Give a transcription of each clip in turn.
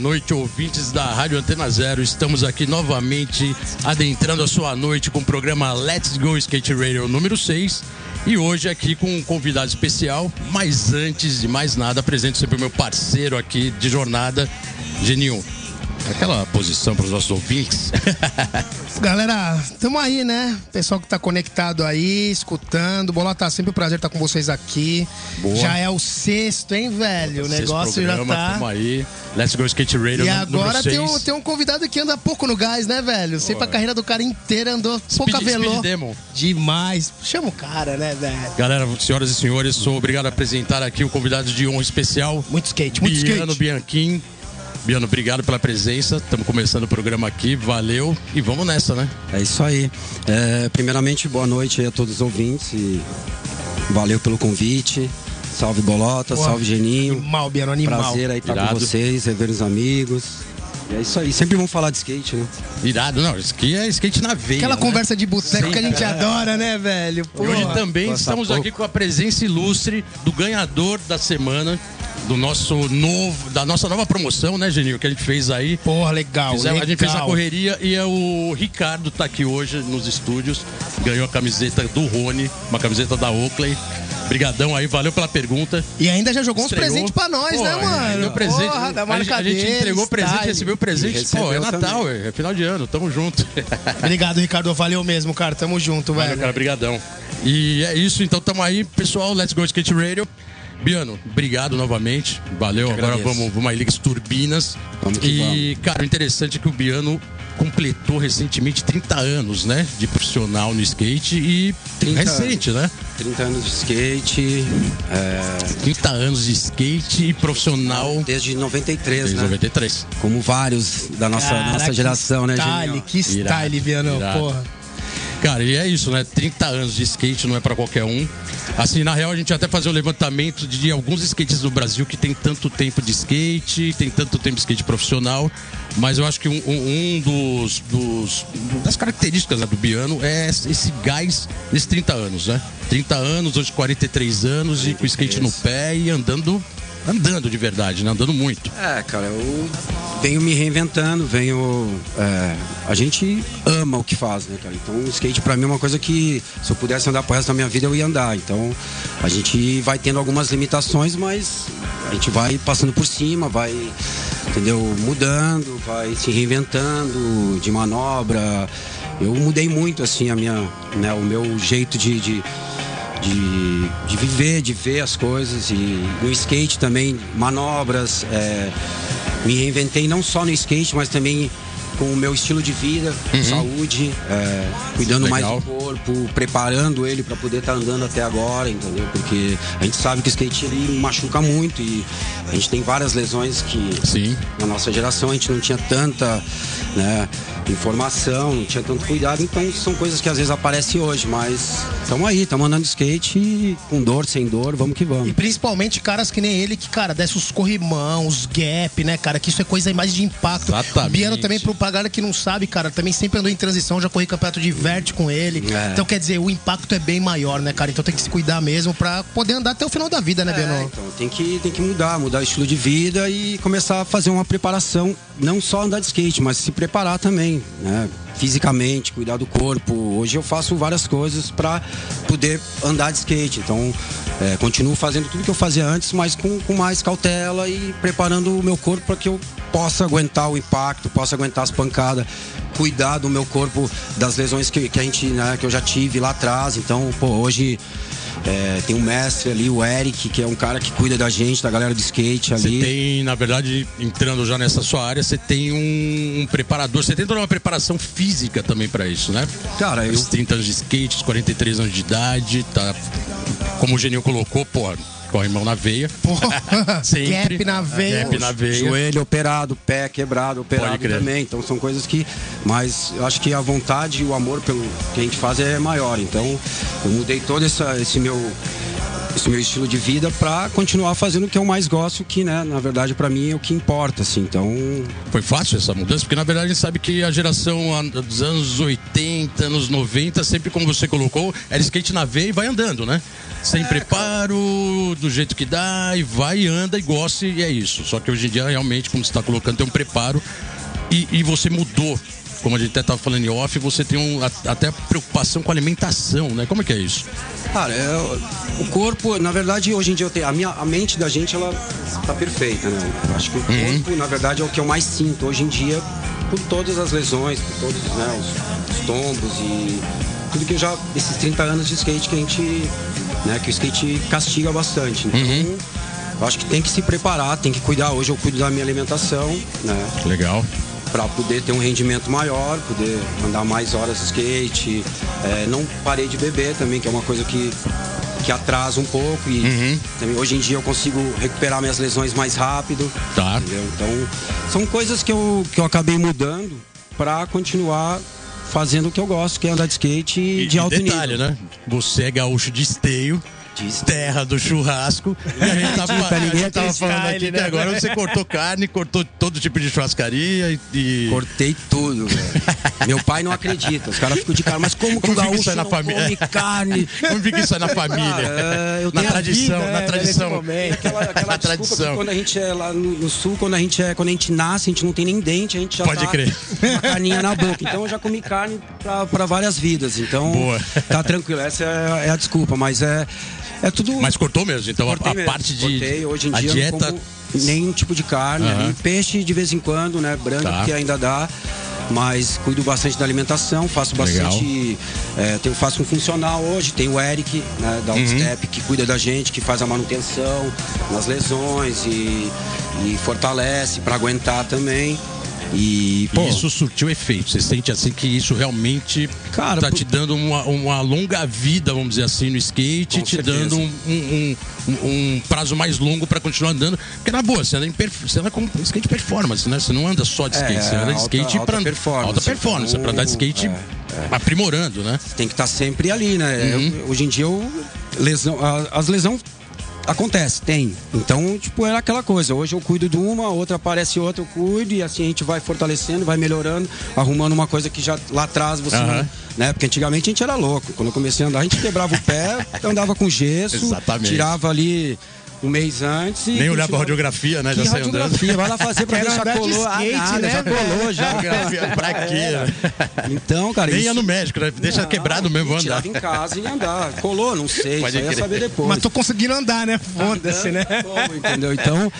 Noite, ouvintes da Rádio Antena Zero. Estamos aqui novamente adentrando a sua noite com o programa Let's Go Skate Radio número 6. E hoje aqui com um convidado especial. Mas antes de mais nada, apresento sempre o meu parceiro aqui de jornada, Geninho. Aquela posição para os nossos ouvintes. Galera, tamo aí, né? Pessoal que tá conectado aí, escutando. Bolota, sempre um prazer estar com vocês aqui. Boa. Já é o sexto, hein, velho? O negócio já programa, tá. Tamo aí. Let's Go Skate Radio E agora tem um, tem um convidado que anda pouco no gás, né, velho? Sempre a carreira do cara inteira andou pouca Speed, velô. Speed Demon. Demais. Chama o cara, né, velho? Galera, senhoras e senhores, sou obrigado a apresentar aqui o convidado de honra especial, Muito skate, muito Biano skate. Bianchim. Biano, obrigado pela presença. Estamos começando o programa aqui. Valeu e vamos nessa, né? É isso aí. É, primeiramente, boa noite aí a todos os ouvintes. E valeu pelo convite. Salve Bolota, Boa. salve Geninho. Animal, Biano, animal. Prazer aí estar Irado. com vocês, rever os amigos. E é isso aí. Sempre vamos falar de skate, né? Irado, não. Aqui é skate na veia. Aquela né? conversa de boteco que a gente adora, né, velho? E hoje Porra. também Gosta estamos pouco. aqui com a presença ilustre do ganhador da semana, do nosso novo, da nossa nova promoção, né, Geninho, que a gente fez aí. Porra, legal. Fizemos- legal. a gente fez a correria e é o Ricardo tá aqui hoje nos estúdios, ganhou a camiseta do Rony, uma camiseta da Oakley. Brigadão aí, valeu pela pergunta. E ainda já jogou uns Estreou. presentes pra nós, Pô, né, mano? Deu presente. Porra, da a, gente, marca a gente entregou presente, style. recebeu presente. E Pô, é recebeu Natal, é, é final de ano, tamo junto. Obrigado, Ricardo. Valeu mesmo, cara. Tamo junto, Valeu, velho. cara, brigadão. E é isso, então tamo aí, pessoal, Let's Go Skate Radio. Biano, obrigado novamente. Valeu. Eu Agora vamos, vamos aí, Ligas Turbinas. Vamos que e, cara, o interessante é que o Biano completou recentemente 30 anos, né? De profissional no skate e 30 recente, né? 30 anos de skate, é, 30 anos de skate e profissional desde 93, desde né? 93. Como vários da nossa, Caraca, nossa geração, né, que style, Geninho? Que style, irado. Porra. Cara, e é isso, né? 30 anos de skate não é pra qualquer um. Assim, na real, a gente até fazer o levantamento de alguns skates do Brasil que tem tanto tempo de skate, tem tanto tempo de skate profissional. Mas eu acho que um, um- um dos, dos- das características né, do Biano é esse gás nesses 30 anos, né? 30 anos, hoje 43 anos, e com skate no pé e andando, andando de verdade, né? Andando muito. É, cara, eu venho me reinventando, venho. é, a gente ama o que faz, né, cara? Então o skate pra mim é uma coisa que se eu pudesse andar pro resto da minha vida eu ia andar. Então a gente vai tendo algumas limitações, mas a gente vai passando por cima, vai, entendeu? Mudando, vai se reinventando de manobra. Eu mudei muito, assim, a minha, né, o meu jeito de- de, de, de viver, de ver as coisas. E no skate também, manobras. é, me reinventei não só no skate, mas também com o meu estilo de vida, saúde, é, cuidando mais Legal. do corpo, preparando ele para poder estar andando até agora, entendeu? Porque a gente sabe que o skate ele machuca muito e a gente tem várias lesões que Sim. na nossa geração a gente não tinha tanta né, informação, não tinha tanto cuidado, então são coisas que às vezes aparecem hoje, mas estamos aí, estamos andando de skate e com dor, sem dor, vamos que E vamos. principalmente caras que nem ele, que, cara, desce os corrimão, os gap, né, cara? Que isso é coisa mais de impacto. Exatamente. O Biano também, pro, pra galera que não sabe, cara, também sempre andou em transição, já corri campeonato de verte com ele. É. Então, quer dizer, o impacto é bem maior, né, cara? Então tem que se cuidar mesmo pra poder andar até o final da vida, né, É, Biano? então tem que, tem que mudar, mudar o estilo de vida e começar a fazer uma preparação, não só andar de skate, mas se preparar também, né? Fisicamente, cuidar do corpo. Hoje eu faço várias coisas para poder andar de skate. Então, é, continuo fazendo tudo que eu fazia antes, mas com, com mais cautela e preparando o meu corpo para que eu possa aguentar o impacto, possa aguentar as pancadas, cuidar do meu corpo das lesões que, que a gente, né, que eu já tive lá atrás. Então, pô, hoje é, tem um mestre ali, o Eric, que é um cara que cuida da gente, da galera do skate Você ali. tem, na verdade, entrando já nessa sua área, você tem um, um preparador, você tem toda uma preparação física também pra isso, né? Cara, eu- Os 30 anos de skate, os 43 anos de idade, tá. Como o Geninho colocou, corre mão na veia. Porra, Sempre. Gap na veia. Gap na veia. Joelho operado, pé quebrado, operado também. Então são coisas que. Mas eu acho que a vontade e o amor pelo que a gente faz é maior. Então eu mudei todo essa, esse meu. Esse meu estilo de vida para continuar fazendo o que eu mais gosto, que, né, na verdade, para mim é o que importa, assim. Então, Foi fácil essa mudança? Porque na verdade a gente sabe que a geração dos anos 80, anos 90, sempre como você colocou, era skate na veia e vai andando, né? Sem preparo, do jeito que dá, e vai, e anda e gosta, e é isso. Só que hoje em dia, realmente, como você está colocando, tem um preparo e, e você mudou. Como a gente até estava falando em off, você tem um, a- até preocupação com a alimentação, né? Como é que é isso? Cara, é, o corpo, na verdade, hoje em dia eu tenho. A, minha, a mente da gente, ela tá perfeita, né? Eu acho que o corpo, na verdade, é o que eu mais sinto hoje em dia, por todas as lesões, por todos né, os, os tombos e tudo que eu já. esses 30 anos de skate que a gente. Né, que o skate castiga bastante. Então, eu acho que tem que se preparar, tem que cuidar. Hoje eu cuido da minha alimentação, né? Legal. para poder ter um rendimento maior, poder andar mais horas de skate. É, não parei de beber também, que é uma coisa que, que atrasa um pouco. E também, hoje em dia eu consigo recuperar minhas lesões mais rápido. Tá. entendeu? Então, são coisas que eu, que eu acabei mudando para continuar fazendo o que eu gosto, que é andar de skate E, de alto detalhe, nível. né? Você é gaúcho de esteio. Terra do churrasco. E a gente tava, Pra ninguém a gente tava falando aqui né? que agora você cortou carne, cortou todo tipo de churrascaria e. Cortei tudo, velho. Meu pai não acredita. Os caras ficam de cara, mas como que Como o fica gaúcho não família? come carne? Como fica isso aí na família? É, eu na tradição, vida, na é, tradição. momento. Aquela, aquela Na tradição. que quando a gente é lá no, sul, quando a gente é, quando a gente nasce, a gente não tem nem dente, a gente já Pode tá crer. uma carninha na boca. Então eu já comi carne pra, pra várias vidas. Então Boa. tá tranquilo. Essa é, é a desculpa, mas é é tudo. Mas cortou mesmo, então a- Cortei a, mesmo. parte de. Cortei. Hoje em a dia dieta. não como nenhum tipo de carne. Ali. Peixe de vez em quando, né? Branco Tá. que ainda dá. Mas cuido bastante da alimentação, faço bastante. É, tenho, faço um funcional hoje, tem o Eric, né, da Uhum. Outstep, que cuida da gente, que faz a manutenção nas lesões e, e fortalece para aguentar também. E, pô, isso surtiu efeito. Você sente assim que isso realmente Cara, tá te dando uma, uma longa vida, vamos dizer assim, no skate, te certeza. dando um, um- um- um prazo mais longo pra continuar andando. Porque na boa, você anda, em você anda com skate performance, né? Você não anda só de skate, É, você anda de alta- skate alta pra performance. alta performance, Então, pra andar de skate é, aprimorando, né? tem que estar sempre ali, né? Uhum. Eu- hoje em dia eu, lesão, as lesões acontece, tem. Então, tipo, era aquela coisa. Hoje eu cuido de uma, outra aparece outra, eu cuido e assim a gente vai fortalecendo, vai melhorando, arrumando uma coisa que já lá atrás você Aham. não, né? Porque antigamente a gente era louco. Quando eu comecei a andar, a gente quebrava o pé, andava com gesso, Exatamente. tirava ali um mês antes e Nem olhar pra continuava- radiografia, né? Que Já sai andando. radiografia? Vai lá fazer pra Quero ver se já colou. Ah, skate, nada, né, já colou, já. Radiografia pra quê? né? Então, cara, Nem isso... ia no médico, né? Deixa Não, quebrado mesmo, vou andar. Tirava em casa e ia andar. Colou, não sei. Pode aí ia saber depois. Mas tô conseguindo andar, né? Foda-se, né? Como, entendeu? Então,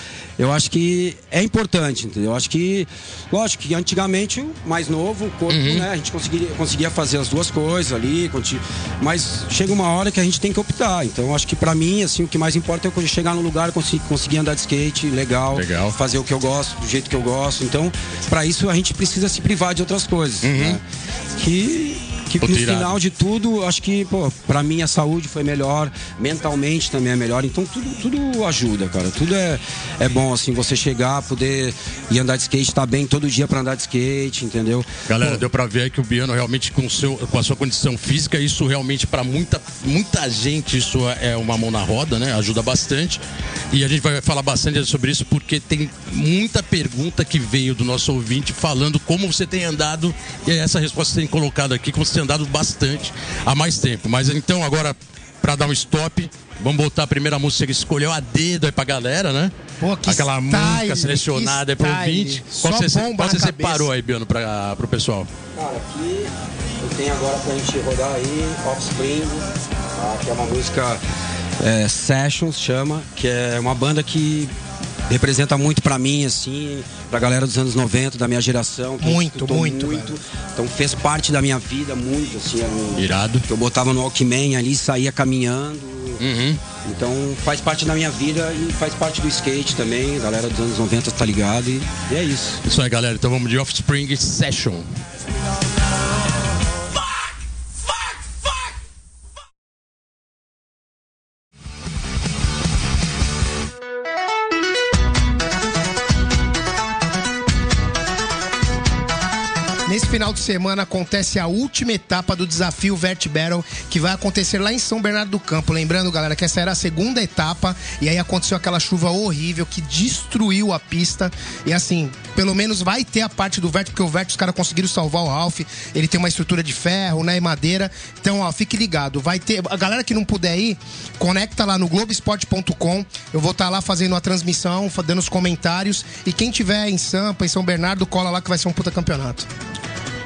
eu acho que é importante, entendeu? Eu acho que, lógico que antigamente, mais novo, o corpo, Uhum. né? A gente conseguiria, conseguia fazer as duas coisas ali, mas chega uma hora que a gente tem que optar. Então, eu acho que pra mim, assim, o que mais importa é eu chegar no lugar, conseguir, conseguir andar de skate, legal, Legal. fazer o que eu gosto, do jeito que eu gosto. Então, pra isso, a gente precisa se privar de outras coisas, né? Que, que no tirado. final de tudo, acho que, pô, pra mim a saúde foi melhor, mentalmente também é melhor. Então tudo, tudo ajuda, cara. Tudo é, é bom, assim, você chegar, poder ir andar de skate, tá bem todo dia pra andar de skate, entendeu? Galera, Pô, deu pra ver que o Biano realmente com, seu, com a sua condição física, isso realmente pra muita, muita gente, isso é uma mão na roda, né? Ajuda bastante. E a gente vai falar bastante sobre isso porque tem muita pergunta que veio do nosso ouvinte falando como você tem andado. E essa resposta tem colocado aqui, como você andado bastante há mais tempo. Mas então agora, pra dar um stop, vamos botar a primeira música que escolheu a dedo aí pra galera, né? Pô, que Aquela style, música selecionada aí que pro ouvinte. Só Qual você, qual você separou aí, Biano, pra, pro pessoal? Cara, aqui eu tenho agora pra gente rodar aí, Offspring, tá? que é uma música é, Sessions, chama, que é uma banda que representa muito pra mim, assim, pra galera dos anos 90, da minha geração. que Muito, muito, muito. Então fez parte da minha vida muito, assim. Era um, Irado. que eu botava no Walkman ali, saía caminhando. Uhum. Então faz parte da minha vida e faz parte do skate também. A galera dos anos 90 tá ligado e, e é isso. Isso aí, galera. Então vamos de Offspring Session. De semana acontece a última etapa do desafio Vert Battle, que vai acontecer lá em São Bernardo do Campo. Lembrando, galera, que essa era a segunda etapa e aí aconteceu aquela chuva horrível que destruiu a pista. E assim, pelo menos vai ter a parte do Vert, porque o Vert os caras conseguiram salvar o Ralph. Ele tem uma estrutura de ferro, né, e madeira. Então, ó, fique ligado. Vai ter. A galera que não puder ir, conecta lá no Globoesporte.com. Eu vou estar lá fazendo a transmissão, dando os comentários. E quem tiver em Sampa, em São Bernardo, cola lá que vai ser um puta campeonato.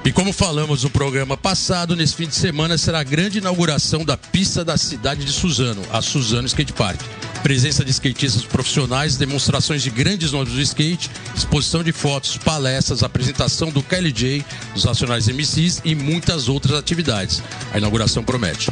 E como falamos no programa passado, nesse fim de semana será a grande inauguração da pista da cidade de Suzano, a Suzano Skate Park. Presença de skatistas profissionais, demonstrações de grandes nomes do skate, exposição de fotos, palestras, apresentação do KLJ, dos nacionais MCs e muitas outras atividades. A inauguração promete.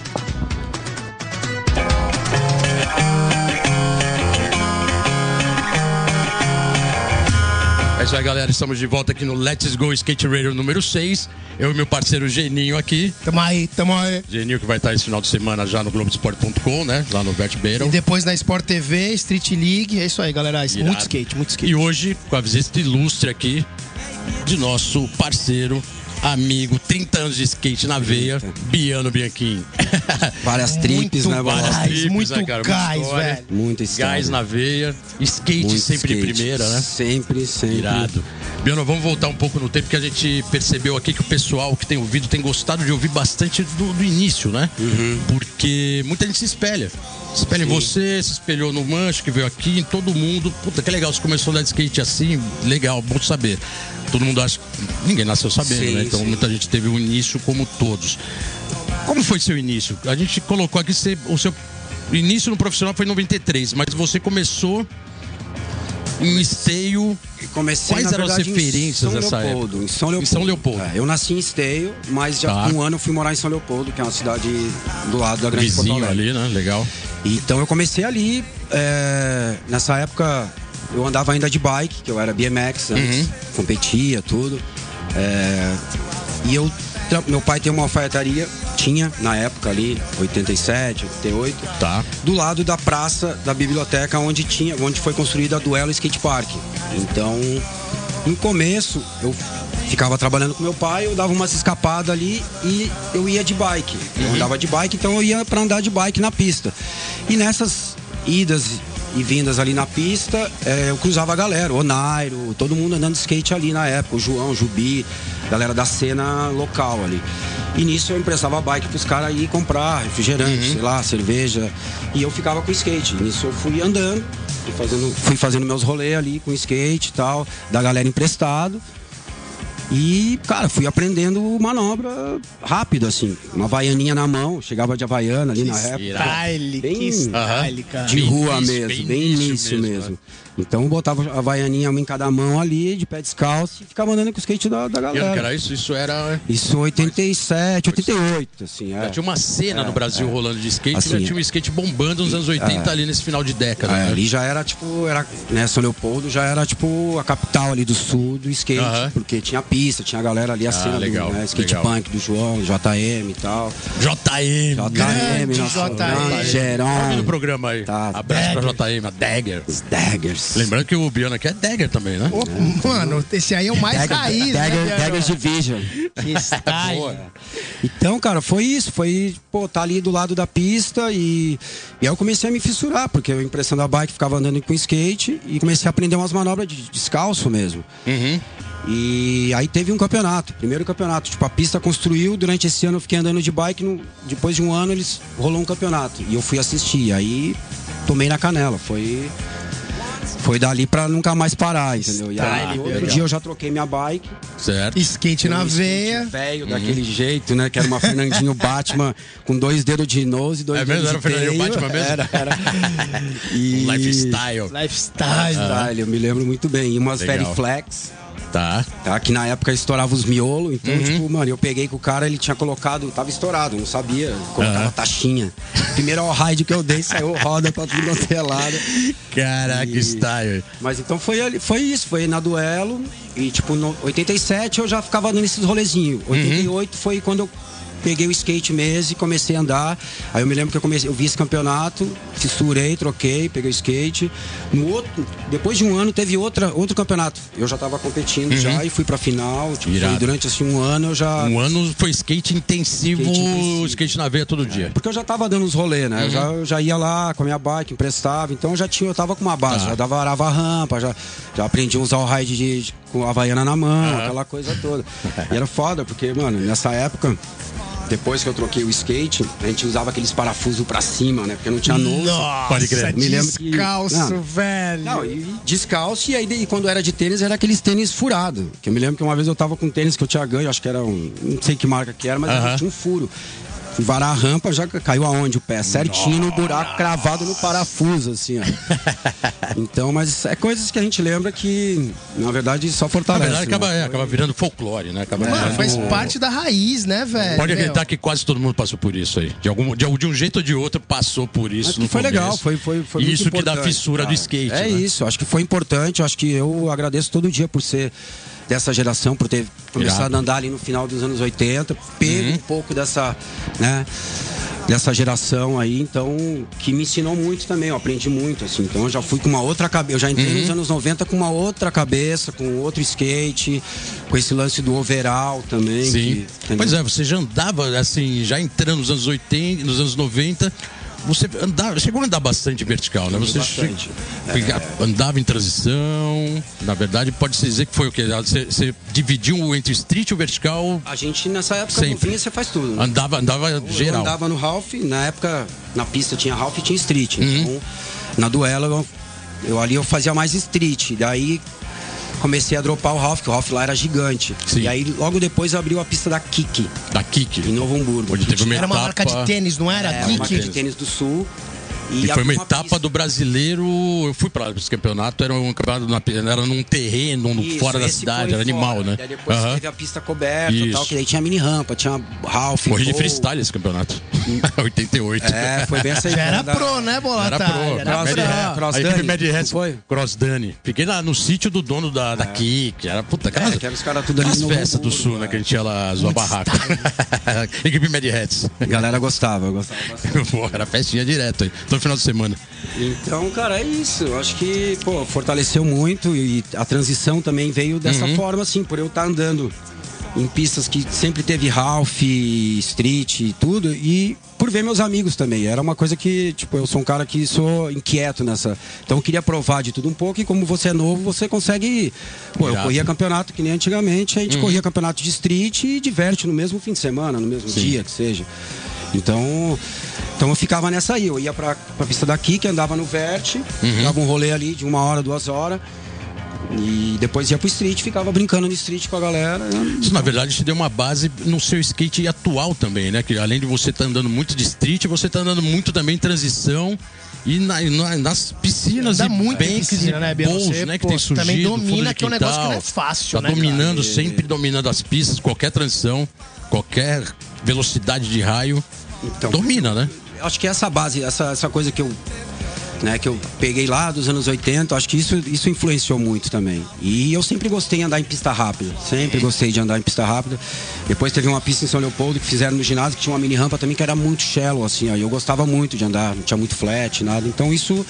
Isso aí, galera. Estamos de volta aqui no Let's Go Skate Radio número 6. Eu e meu parceiro Geninho aqui. Tamo aí, tamo aí. Geninho que vai estar esse final de semana já no Globoesporte.com, né? Lá no Vert Battle. E depois na Sport TV, Street League. É isso aí, galera. Irado. Muito skate, muito skate. E hoje, com a visita ilustre aqui de nosso parceiro, amigo, 30 anos de skate na veia, Biano Bianchini. Várias Muito né, gás, Tripes, muito né, cara? Gás, história. velho. Muita história. Gás na veia, skate Muito sempre skate. de primeira, né? Sempre, sempre. Irado. Biano, vamos voltar um pouco no tempo que a gente percebeu aqui que o pessoal que tem ouvido tem gostado de ouvir bastante do, do início, né? Porque muita gente se espelha. Espelha em você, se espelhou no Mancho, que veio aqui, em todo mundo. Puta, que legal, você começou a andar de skate assim, legal, bom saber. Todo mundo acha que ninguém nasceu sabendo, Sim, né? Então sim. muita gente teve um início como todos. Como foi seu início? A gente colocou aqui você- o seu início no profissional foi em 93, mas você começou em esteio. Comecei, Quais eram as verdade, referências em São dessa Leopoldo, época? Em São Leopoldo. Em São Leopoldo. É, eu nasci em Esteio, mas já Tá. um ano eu fui morar em São Leopoldo, que é uma cidade do lado da Grande Vizinho ali, né? Legal. Então eu comecei ali. é, nessa época eu andava ainda de bike, que eu era BMX antes, Uhum. competia, tudo. É, e eu. Tra- Meu pai tem uma alfaiataria, tinha na época ali, 87, 88, Tá. do lado da praça da biblioteca onde tinha, onde foi construída a Duelo Skate Park. Então, no começo, eu ficava trabalhando com meu pai, eu dava umas escapadas ali e eu ia de bike. Eu andava de bike, então eu ia para andar de bike na pista. E nessas idas e vindas ali na pista, eh, eu cruzava a galera, o Nairo, todo mundo andando de skate ali na época, o João, o Jubi, galera da cena local ali. E nisso eu emprestava bike pros caras aí comprar refrigerante, sei lá, cerveja. E eu ficava com skate. Nisso eu fui andando, fui fazendo, fui fazendo meus rolês ali com skate e tal, da galera emprestado. E, cara, fui aprendendo manobra rápido, assim. Uma vaianinha na mão, chegava de havaiana ali na época. Style, Bem- que style, cara. De Bem rua início, mesmo, bem bem, início início, mesmo, mesmo. Então botava a vaianinha uma em cada mão ali, de pé descalço, e ficava andando com o skate da, da que galera. era isso? Isso era. Isso 87, 88, assim. É. Já tinha uma cena no Brasil rolando de skate, Assim, já tinha um skate bombando nos anos 80 ali nesse final de década. É, né? ali já era tipo, era, né, São Leopoldo já era tipo a capital ali do sul do skate, Aham. porque tinha pista, tinha a galera ali, a cena legal, do né, skate legal. punk do João, JM e tal. JM. JM, nosso JM. grande Tá ouvindo o Gerão, programa aí. Tá. Abraço pra JM, a Dagger. Daggers. Lembrando que o Biano aqui é Dagger também, né? Ô, Mano, esse aí é o mais Dagger, raiz, Dagger, né, Biano? Daggers Division. Que style. Boa. Então, cara, foi isso. Foi, pô, tá ali do lado da pista e, e aí eu comecei a me fissurar, porque eu emprestando a bike, ficava andando com skate e comecei a aprender umas manobras de descalço mesmo. Uhum. E aí teve um campeonato, primeiro campeonato. Tipo, a pista construiu, durante esse ano eu fiquei andando de bike, no- depois de um ano eles rolou um campeonato. E eu fui assistir. Aí tomei na canela. Foi. Foi dali pra nunca mais parar, entendeu? E aí, Style, outro legal. dia eu já troquei minha bike. Certo. Skate na veia. Velho, daquele jeito, né? Que era uma Fernandinho Batman com dois dedos de nose e dois É mesmo? dedos Era o de Fernandinho teio. Batman mesmo? Era, era. E... Lifestyle. Lifestyle. Lifestyle, eu me lembro muito bem. E umas Legal. Veriflex. Tá. Tá, que na época estourava os miolos, então, Uhum. tipo, mano, eu peguei com o cara, ele tinha colocado, tava estourado, não sabia, colocava Aham. taxinha. Primeiro all ride que eu dei, saiu roda pra tudo quanto é. Caraca, E- style. Mas então foi, foi isso, foi na duelo. E tipo, no 87 eu já ficava dando esses rolezinhos. Uhum. 88 foi quando eu peguei o skate mesmo e comecei a andar. Aí eu me lembro que eu comecei, eu vi esse campeonato, fissurei, troquei, peguei o skate. No outro, depois de um ano teve outra, outro campeonato. Eu já estava competindo já e fui pra final. Tipo, foi durante assim um ano eu já. Um ano foi skate intensivo, skate, intensivo. skate na veia todo dia. Porque eu já tava dando uns rolês, né? Eu, já, eu já ia lá com a minha bike, emprestava, então eu já tinha, eu tava com uma base, tá. já dava arava rampa, já, já aprendi a usar o ride de, de, com a Havaiana na mão, aquela coisa toda. E era foda, porque, mano, nessa época depois que eu troquei o skate, a gente usava aqueles parafusos pra cima, né? Porque não tinha novo. Nossa, Pode crer. Me lembro descalço, que... não, velho. Não, e descalço, e aí e quando era de tênis, era aqueles tênis furados. Que eu me lembro que uma vez eu tava com um tênis que eu tinha ganho, acho que era um. Não sei que marca que era, mas uh -huh. tinha um furo varar a rampa, já caiu aonde o pé? Certinho Nossa. no buraco cravado no parafuso, assim, ó. então, mas é coisas que a gente lembra que, na verdade, só fortalece. Na verdade, né? acaba, é, acaba virando folclore, né? Acaba Mano, faz parte da raiz, né, velho? Pode acreditar Meu. que quase todo mundo passou por isso aí. De, algum, de, de um jeito ou de outro passou por isso. Mas foi começo. legal, foi, foi, foi Isso que dá fissura do skate. É né? isso, acho que foi importante, acho que eu agradeço todo dia por ser dessa geração, por ter começado a andar ali no final dos anos 80, pego uhum. um pouco dessa, né, dessa geração aí, então, que me ensinou muito também, eu aprendi muito, assim. Então eu já fui com uma outra cabeça, eu já entrei uhum. nos anos 90 com uma outra cabeça, com outro skate, com esse lance do overall também. Sim. Que, pois é, você já andava, assim, já entrando nos anos 80, nos anos 90 você andava, chegou a andar bastante vertical, né? Você bastante. É. andava em transição. Na verdade, pode-se dizer que foi o que? Você, você, dividiu entre street e o vertical? A gente, nessa época, sempre. Novinha, você faz tudo. Né? Andava, andava eu, geral. Eu andava no half, na época, na pista tinha half e tinha street. Uhum. Então, na duela, eu, eu ali eu fazia mais street. Daí comecei a dropar o Ralph, que o Ralph lá era gigante. Sim. E aí logo depois abriu a pista da Kik. Da Kik. Em Novo Hamburgo. Onde teve uma era uma marca de tênis, não era? É, Kik. uma marca de tênis do Sul. E, e foi uma etapa pista. do brasileiro. Eu fui para esse campeonato, era um campeonato na, era num terreno, Isso, fora da cidade, era animal, fora. né? E depois uhum. teve a pista coberta e tal, que daí tinha mini rampa, tinha Ralph. Corri de freestyle esse campeonato. 88. É, foi bem essa Já era pro, né, Bolata? Era pro. Era Cross, Mad, Cross Aí teve Mad Hats, foi? Cross Dani. Fiquei lá no sítio do dono da, da é. Kik. Era puta casa. É, que era os caras tudo ali no festas do sul, né? Que a gente ia lá zoar barraca. Equipe Mad Hats. A galera gostava, eu gostava bastante. Era festinha direto aí. Final de semana. Então, cara, é isso. Eu acho que, pô, fortaleceu muito e a transição também veio dessa uhum. forma, assim, por eu estar tá andando em pistas que sempre teve Ralph, Street e tudo, e por ver meus amigos também. Era uma coisa que, tipo, eu sou um cara que sou inquieto nessa. Então eu queria provar de tudo um pouco e como você é novo, você consegue. Pô, eu corria campeonato que nem antigamente, a gente uhum. corria campeonato de street e diverte no mesmo fim de semana, no mesmo Sim. dia que seja. Então, então eu ficava nessa aí. Eu ia pra, pra pista daqui, que andava no Vert, uhum. dava um rolê ali de uma hora, duas horas. E depois ia pro street, ficava brincando no street com a galera. Isso, na verdade, te deu uma base no seu skate atual também, né? Que além de você estar tá andando muito de street, você tá andando muito também em transição. E na, na, nas piscinas Dá e muito banks piscina, né, bowls, né? Que tem surgido. Também domina, que é um negócio que não é fácil, tá né? dominando, cara? sempre dominando as pistas, qualquer transição, qualquer velocidade de raio. Então, domina, né? Acho que essa base, essa, essa coisa que eu né, que eu peguei lá dos anos 80, acho que isso, isso influenciou muito também. E eu sempre gostei de andar em pista rápida, sempre gostei de andar em pista rápida. Depois teve uma pista em São Leopoldo que fizeram no ginásio que tinha uma mini rampa também que era muito shallow, assim, aí eu gostava muito de andar, não tinha muito flat, nada. Então isso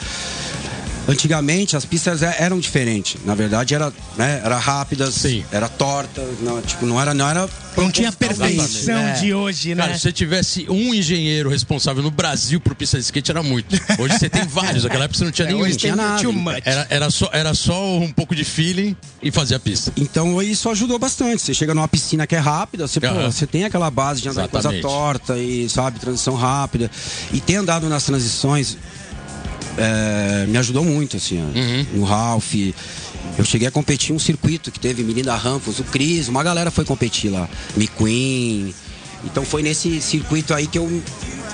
Antigamente as pistas é, eram diferentes. Na verdade, era, né, era rápidas, Sim. era torta, não, tipo, não era. Não, era não tinha a perfeição é. de hoje, né? Cara, se você tivesse um engenheiro responsável no Brasil por pista de skate, era muito. Hoje você tem vários, naquela época você não tinha é, nenhum. Hoje tinha nada. Era, era, só, era só um pouco de feeling e fazer a pista. Então isso ajudou bastante. Você chega numa piscina que é rápida, você, uhum. pô, você tem aquela base de andar Exatamente. coisa torta e, sabe, transição rápida. E ter andado nas transições, é, me ajudou muito, assim, uhum. no Ralph. Eu cheguei a competir um circuito que teve Menina Rampos, o Cris, uma galera foi competir lá, McQueen. Então foi nesse circuito aí que eu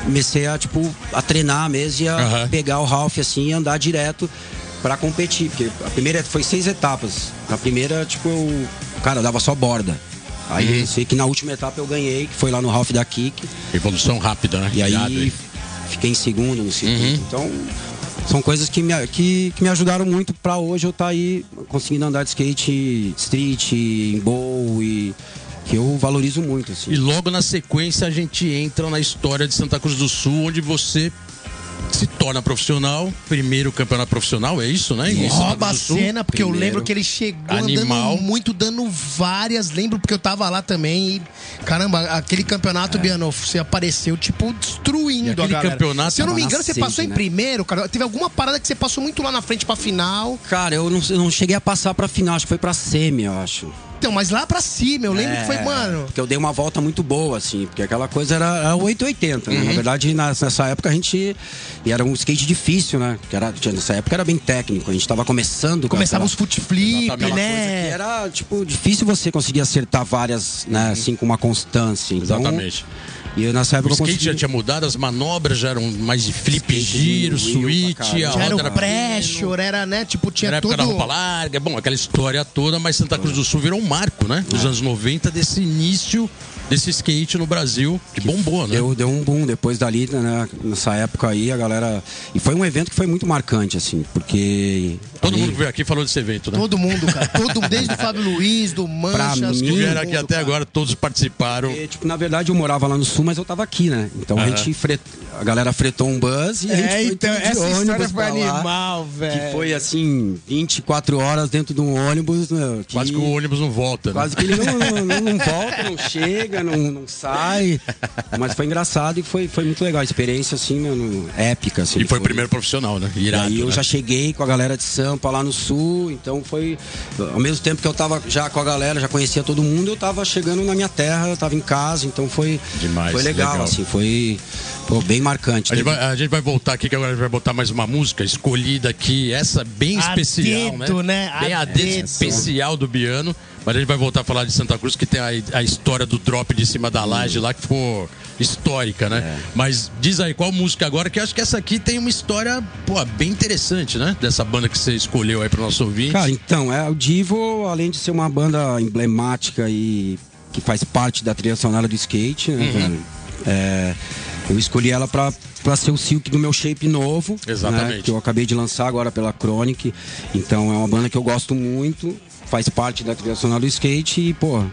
comecei a, tipo, a treinar mesmo e a uhum. pegar o Ralph assim e andar direto para competir. Porque a primeira foi seis etapas. Na primeira, tipo, eu, cara, eu dava só borda. Aí uhum. sei que na última etapa eu ganhei, que foi lá no Ralph da Kick. Evolução rápida, né? E aí fiquei em segundo no circuito. Uhum. Então são coisas que me, que, que me ajudaram muito para hoje eu estar tá aí conseguindo andar de skate street, em bowl e que eu valorizo muito, assim. E logo na sequência a gente entra na história de Santa Cruz do Sul, onde você se torna profissional, primeiro campeonato profissional, é isso, né? Em Rouba a cena, porque eu primeiro. lembro que ele chegou Animal. andando muito, dando várias. Lembro porque eu tava lá também e, caramba, aquele campeonato, Biano, você apareceu, tipo, É. E destruindo aquele a galera. campeonato Se eu não me engano, você nascente, passou em né? primeiro, cara. Teve alguma parada que você passou muito lá na frente pra final. Cara, eu não, eu não cheguei a passar pra final, acho que foi pra semi, eu acho. Então, mas lá pra cima, eu lembro que foi, É, mano. Porque eu dei uma volta muito boa, assim, porque aquela coisa era, era 880, Uhum. né? Na verdade, na- nessa época a gente. E era um skate difícil, né? Que era, nessa época era bem técnico, a gente tava começando. com Começava aquela- os foot flip, né? era, tipo, difícil você conseguir acertar várias, né, assim, com uma constância. Então, Exatamente. E eu, nessa O época eu skate consegui... já tinha mudado, as manobras já eram mais de flip, Skate giro, switch, caralho. a Já era o era pressure, era, né? Tipo, tinha Era a época da tudo. roupa larga, bom, aquela história toda, mas Santa Cruz do Sul virou um marco, né? Nos anos 90, desse início desse skate no Brasil, que bombou, né? Deu, deu um boom depois dali, né? Nessa época aí, a galera. E foi um evento que foi muito marcante, assim, porque. Todo ali- mundo que veio aqui falou desse evento, né? Todo mundo, cara. Todo, desde o Fábio Luiz, do Manchas. mim, que vieram aqui mundo, até cara. agora, todos participaram. Porque, tipo, na verdade eu morava lá no sul, mas eu tava aqui, né? Então a Aham. gente fret... a galera fretou um bus e a gente É, foi então, essa história foi pra animal, velho. Que foi assim, 24 horas dentro de um ônibus. Né, que... Quase que o ônibus não volta, né? Quase que ele não, não- não volta, não chega, não, não sai. Mas foi engraçado e foi, foi muito legal. A experiência, assim, mano, épica. Assim, E foi o primeiro profissional, né? E Irado, aí eu né? já cheguei com a galera de Sampa lá no sul, então foi. Ao mesmo tempo que eu tava já com a galera, já conhecia todo mundo, eu tava chegando na minha terra, eu tava em casa, então foi. Demais, Foi legal, legal. assim, foi. Pô, bem marcante. A gente, Teve- vai, a gente vai voltar aqui, que agora a gente vai botar mais uma música escolhida aqui, essa bem A especial, dedo, né? né? Bem A a dedo dedo. especial do Biano. Mas a gente vai voltar a falar de Santa Cruz, que tem a, a história do drop de cima da laje lá, que ficou histórica, né? É. Mas diz aí, qual música agora? Que eu acho que essa aqui tem uma história, pô, bem interessante, né? Dessa banda que você escolheu aí pro nosso ouvinte. Cara, então, é, o Divo, além de ser uma banda emblemática e que faz parte da trilha sonora do skate, Uhum. né, velho? É, eu escolhi ela pra, pra ser o Silk do meu shape novo. Exatamente. né, que eu acabei de lançar agora pela Chronic. Então é uma banda que eu gosto muito, faz parte da trilha sonora do skate e, pô.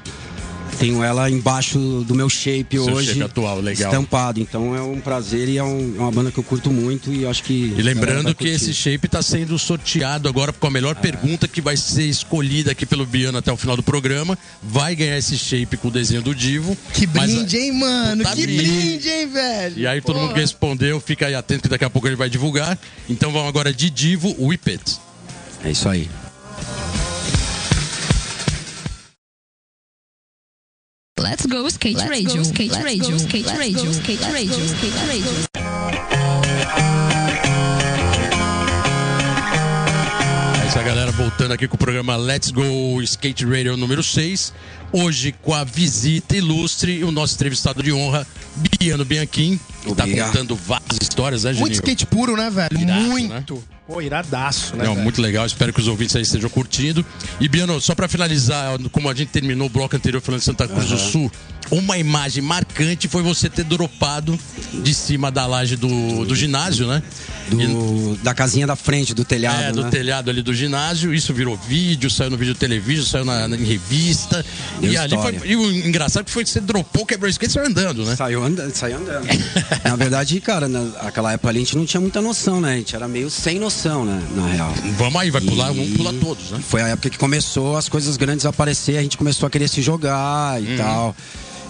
Tenho ela embaixo do meu shape Seu hoje. shape atual, legal. Estampado. Então é um prazer e é, um- é uma banda que eu curto muito e acho que. E a lembrando que curtir. esse shape está sendo sorteado agora com a melhor pergunta que vai ser escolhida aqui pelo Biano até o final do programa. Vai ganhar esse shape com o desenho do Divo. Que Mas, brinde, hein, mano? Puta que brinde. brinde, hein, velho? E aí todo mundo que respondeu, fica aí atento que daqui a pouco ele vai divulgar. Então vamos agora de Divo, Whip It. É isso aí. Let's go skate radio, skate radio, skate radio, skate radio, skate radio. É isso aí, galera, voltando aqui com o programa Let's Go Skate Radio número 6. Hoje com a visita ilustre e o nosso entrevistado de honra, Biano Bianchim, que está Obrigado. contando várias histórias, né, Muito Juninho? skate puro, né, velho? Irado, muito. Pô, iradaço, né? Não, muito legal, espero que os ouvintes aí estejam curtindo. E Biano, só para finalizar, como a gente terminou o bloco anterior falando de Santa Cruz do Sul, uma imagem marcante foi você ter dropado de cima da laje do, do ginásio, né? Do, da casinha da frente do telhado. é, do né? telhado ali do ginásio, isso virou vídeo, saiu no vídeo televisão, saiu na, na- em revista. Deu e ali foi. história. E o engraçado foi que você dropou, quebrou o skate e saiu andando, né? Saiu andando, saiu andando. na verdade, cara, naquela época ali a gente não tinha muita noção, né? A gente era meio sem noção, né? Na real. Vamos aí, vai pular, E vamos pular todos, né? Foi a época que começou as coisas grandes a aparecer, a gente começou a querer se jogar Uhum. e tal.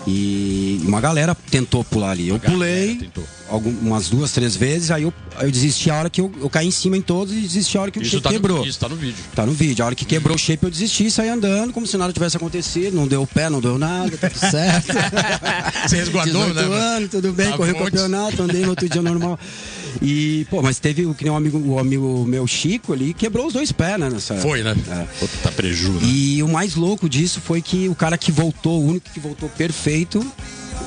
E uma galera tentou pular ali. Eu pulei tentou. algum- umas duas, três vezes, aí eu, eu desisti a hora que eu, eu caí em cima em todos e desisti a hora que o Isso shape tá, quebrou. no, isso tá no vídeo. Tá no vídeo. A hora que quebrou o shape, eu desisti, saí andando, como se nada tivesse acontecido. Não deu o pé, não deu nada, tudo certo. Você resguardou, 18 né, anos, tudo bem, Tá corri o campeonato, andei no outro dia normal. E, pô, mas teve o que nem um amigo, o amigo meu Chico ali, quebrou os dois pés, né? Nessa, Foi, né? É. Puta preju, né? E o mais louco disso foi que o cara que voltou, o único que voltou perfeito,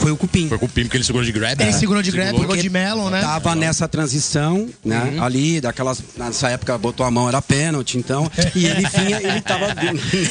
foi o Cupim. Foi o Cupim, porque ele segurou de grab. Ele né? segurou de grab, Porque de melon, né? Tava nessa transição, né? Uhum. Ali, daquelas. Nessa época botou a mão, era pênalti, então. E ele vinha, ele tava.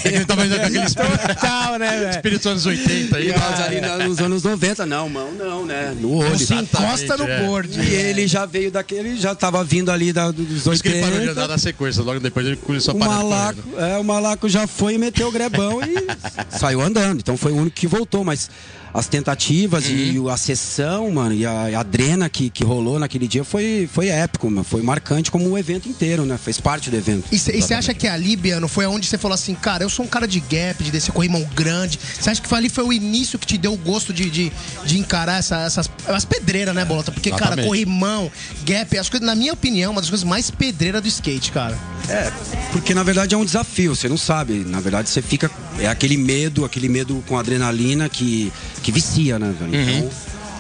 Ele tava indo com aquele espírito, Total, né, velho? espírito dos anos 80 aí. E nós ali nos anos 90, não, mão não, né? No olho. Se encosta no é. board. E ele já veio daquele, já tava vindo ali da, dos Por isso que ele parou de 80. andar na sequência. Logo depois ele começou a O malaco, é, o malaco já foi e meteu o grebão e saiu andando. Então foi o único que voltou, mas as tentativas e Uhum. a sessão, mano, e a, e a drena que, que rolou naquele dia foi, foi épico, mano. Foi marcante como o evento inteiro, né? Fez parte do evento. E você acha que ali, Biano, foi onde você falou assim, cara, eu sou um cara de gap, de descer corrimão grande. Você acha que foi ali foi o início que te deu o gosto de, de, de encarar essa- essas as pedreiras, né, Bolota? Porque, cara, Exatamente. corrimão, gap, as coisas, na minha opinião, uma das coisas mais pedreiras do skate, cara. É, porque na verdade é um desafio, você não sabe. Na verdade você fica. É aquele medo, aquele medo com adrenalina que, que vicia, né, velho? Então,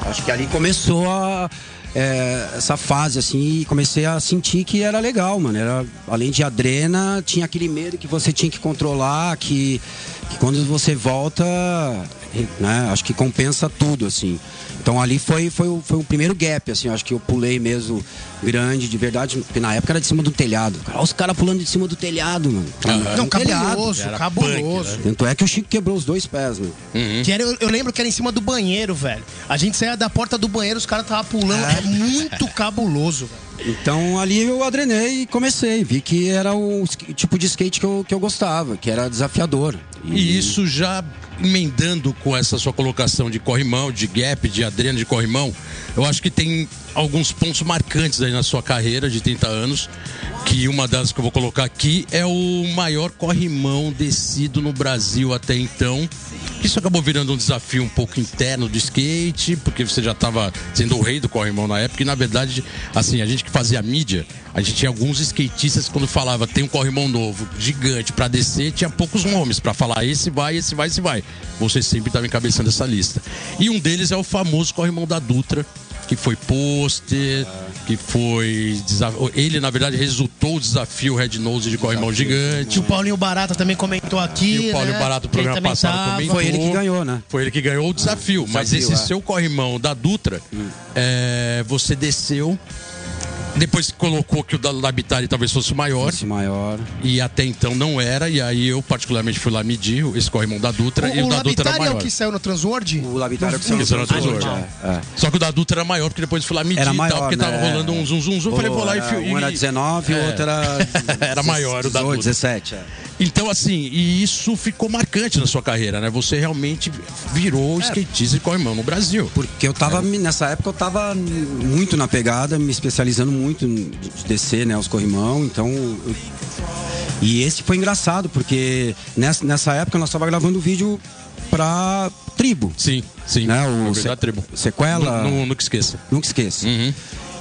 acho que ali começou a. é, essa fase, assim, e comecei a sentir que era legal, mano. Era, além de adrena, tinha aquele medo que você tinha que controlar, que, que quando você volta, né, acho que compensa tudo, assim. Então ali foi, foi, o- foi o primeiro gap, assim, acho que eu pulei mesmo grande, de verdade, porque na época era de cima do telhado. Olha os caras pulando de cima do telhado, mano. Era Não, um cabuloso, cabuloso. punk, Tanto é que o Chico quebrou os dois pés, mano. Que era, eu, eu lembro que era em cima do banheiro, velho. A gente saía da porta do banheiro, os caras estavam pulando. É muito cabuloso, velho. Então ali eu adrenei e comecei. Vi que era o tipo de skate que eu, que eu gostava, que era desafiador. E isso já emendando com essa sua colocação de corrimão, de gap, de adreno de corrimão, eu acho que tem alguns pontos marcantes aí na sua carreira de 30 anos, que uma das que eu vou colocar aqui é o maior corrimão descido no Brasil até então. Isso acabou virando um desafio um pouco interno do skate, porque você já estava sendo o rei do corrimão na época, e na verdade, assim, a gente que fazia mídia, a gente tinha alguns skatistas que quando falava tem um corrimão novo, gigante pra descer, tinha poucos nomes pra falar esse vai, esse vai, esse vai. Você sempre estava encabeçando essa lista. E um deles é o famoso corrimão da Dutra, que foi pôster, que foi. Ele, na verdade, resultou o desafio Red Nose de corrimão gigante. O Paulinho Barata também comentou aqui. E o Paulinho né? Barato, do programa passado, tava. comentou. Foi ele que ganhou, né? Foi ele que ganhou o desafio. mas desafio, esse é. seu corrimão da Dutra, é, você desceu. Depois colocou que o da Labitari talvez fosse o maior. Esse maior. E até então não era. E aí eu, particularmente, fui lá medir esse corrimão da Dutra. e O, o o da Dutra era Labitari é o maior. que saiu no Transworld? O Labitário que saiu era no Transworld. É, é. Só que o da Dutra era maior, porque depois fui lá medir Era e tal, maior, porque tava né? rolando um zum zum zum. Eu falei, vou lá e fio. Um era 19 e o É. outro era. Era maior, o da 18, Dutra. 17. É. Então, assim, e isso ficou marcante na sua carreira, né? Você realmente virou skatista de corrimão no Brasil. Porque eu tava, nessa época eu tava muito na pegada, me especializando muito de descer, né, os corrimão, então... eu- E esse foi engraçado, porque nessa, nessa época nós tava gravando vídeo pra tribo, Sim, sim. né, o Se... Tribo. Sequela, Não, não, nunca esqueça. nunca esqueça. Uhum.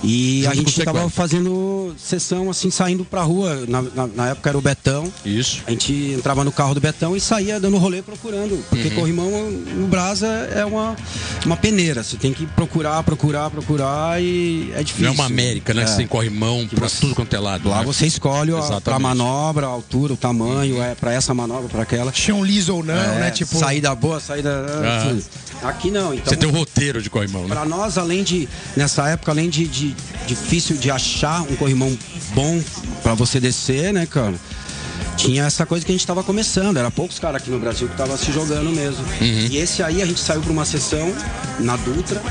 E Junto a gente Sequela. tava fazendo sessão, assim, saindo pra rua, na, na- na época era o Betão, Isso. a gente entrava no carro do Betão e saía dando rolê procurando. Porque Uhum. corrimão no Brasa é uma, uma peneira. Você tem que procurar, procurar, procurar e é difícil. Não é uma América, né? É. Que você tem corrimão pra você- tudo quanto é lado. Lá né? você escolhe a, pra manobra, a altura, o tamanho, é pra essa manobra, pra aquela. Chão liso ou não, É, né? Tipo, Saída boa, saída. Ah. assim. Aqui não, então. Você tem o roteiro de corrimão, né? Pra nós, além de, nessa época, além de, de difícil de achar um corrimão bom pra você descer, né, cara? Tinha essa coisa que a gente tava começando, era poucos caras aqui no Brasil que tava se jogando mesmo. Uhum. E esse aí a gente saiu pra uma sessão na Dutra,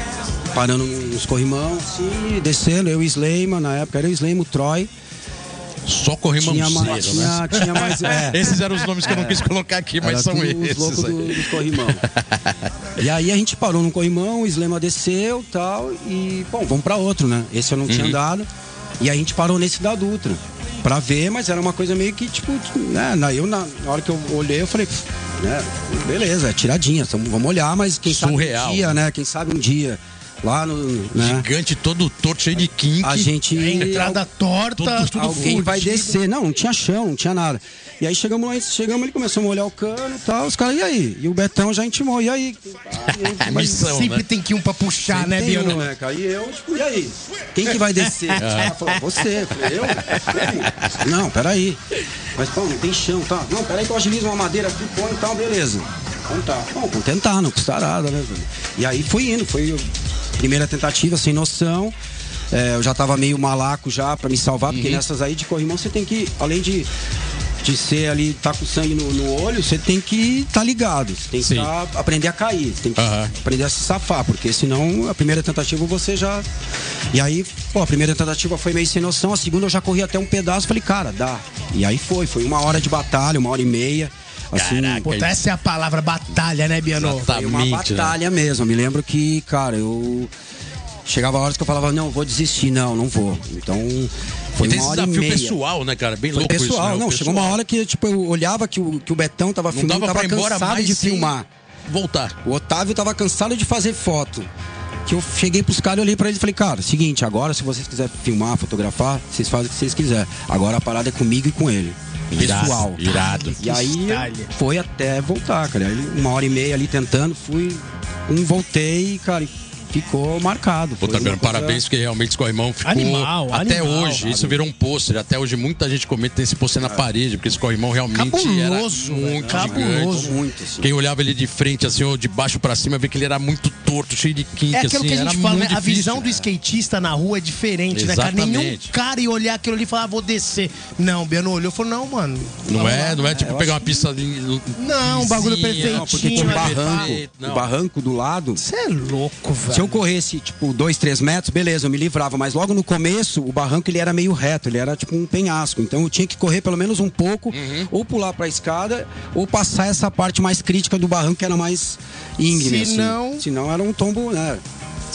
parando nos corrimão, assim, descendo, eu e o Sleiman, na época era o Sleiman, o Troy. Só corrimão Tinha, né? tinha, tinha mais. É, Esses eram os nomes que eu não quis colocar aqui, mas era são tudo os esses. loucos do, dos corrimão. e aí a gente parou no corrimão, o Slema desceu tal, e, bom, vamos pra outro, né? Esse eu não Uhum. tinha andado. E a gente parou nesse da Dutra. Pra ver, mas era uma coisa meio que, tipo, né? na- Eu, na, hora que eu olhei, eu falei, né? Beleza, é tiradinha, vamos olhar, mas quem Surreal, sabe um dia, né? né? Quem sabe um dia, lá no. Né? Gigante todo torto, cheio de kink. A gente. é entrada torta, tudo- tudo Alguém vai descer. Não, não tinha chão, não tinha nada. E aí chegamos lá, chegamos, ele começou a molhar o cano e tal. Os caras, e aí? E o Betão já intimou, e aí? A missão, Sempre né? tem que um pra puxar, Sempre né, Biano? um, né, cara? E eu, tipo, e aí? Quem que vai descer? Os caras falaram, você. Eu falei, eu? Não, peraí. Mas, pô, não tem chão, tá? Não, peraí que eu agilizo uma madeira aqui, põe e tal, beleza. Contar. Bom, vamos tentar, não custa nada, né? E aí foi indo, foi primeira tentativa, sem noção. É, eu já tava meio malaco já pra me salvar, porque nessas aí de corrimão você tem que, além de, de ser ali, tá com sangue no, no olho, você tem que estar tá ligado. Você tem que tá- aprender a cair, você tem que Aham. aprender a se safar, porque senão a primeira tentativa você já. E aí, pô, a primeira tentativa foi meio sem noção, a segunda eu já corri até um pedaço, falei, cara, dá. E aí foi, foi uma hora de batalha, uma hora e meia. Assim, Caraca. Puta, essa é a palavra batalha, né, Biano? Exatamente. foi uma né? batalha mesmo. Eu me lembro que, cara, eu. Chegava horas que eu falava, não, vou desistir, não, não vou. Então, foi E tem uma hora e desafio meia. pessoal, né, cara? Bem Foi louco isso, pessoal, né? O não, chegou uma pessoal. hora que tipo, eu olhava que o, que o Betão tava Não filmando, tava cansado de filmar. Voltar. O Otávio tava cansado de fazer foto. Que eu cheguei pros caras e olhei pra eles e falei, cara, seguinte, agora se vocês quiserem filmar, fotografar, vocês fazem o que vocês quiserem. Agora a parada é comigo e com ele. Pessoal. Irado. E aí Estalha. foi até voltar, cara. Aí uma hora e meia ali tentando, fui. Um voltei, cara, e ficou marcado. Foi Tabiano, coisa- parabéns, porque realmente esse corrimão ficou. Animal, até animal, hoje, cara. isso virou um pôster. Até hoje, muita gente comenta tem esse pôster na parede, porque esse corrimão realmente Cabuloso, era muito cabuloso. gigante. Muito, assim. Quem olhava ele de frente, assim, ou de baixo pra cima, vê que ele era muito torto, cheio de quinque, É aquilo assim, que a era gente fala, né? muito A visão do skatista na rua é diferente, né, cara? Nenhum Exatamente. cara ia olhar aquilo ali e falar, ah, vou descer. Não, o Biano olhou e falou, não, mano. Não é, não é tipo eu pegar uma pista ali. Não, um bagulho perfeitinho, Porque Tinha, um barranco, não. o barranco do lado. Você é louco, velho. Se eu corresse, tipo, dois, três metros, beleza, eu me livrava. Mas logo no começo, o barranco ele era meio reto, ele era tipo um penhasco. Então eu tinha que correr pelo menos um pouco, Uhum. ou pular pra escada, ou passar essa parte mais crítica do barranco, que era mais íngreme. Senão- Assim. Senão era um tombo, né?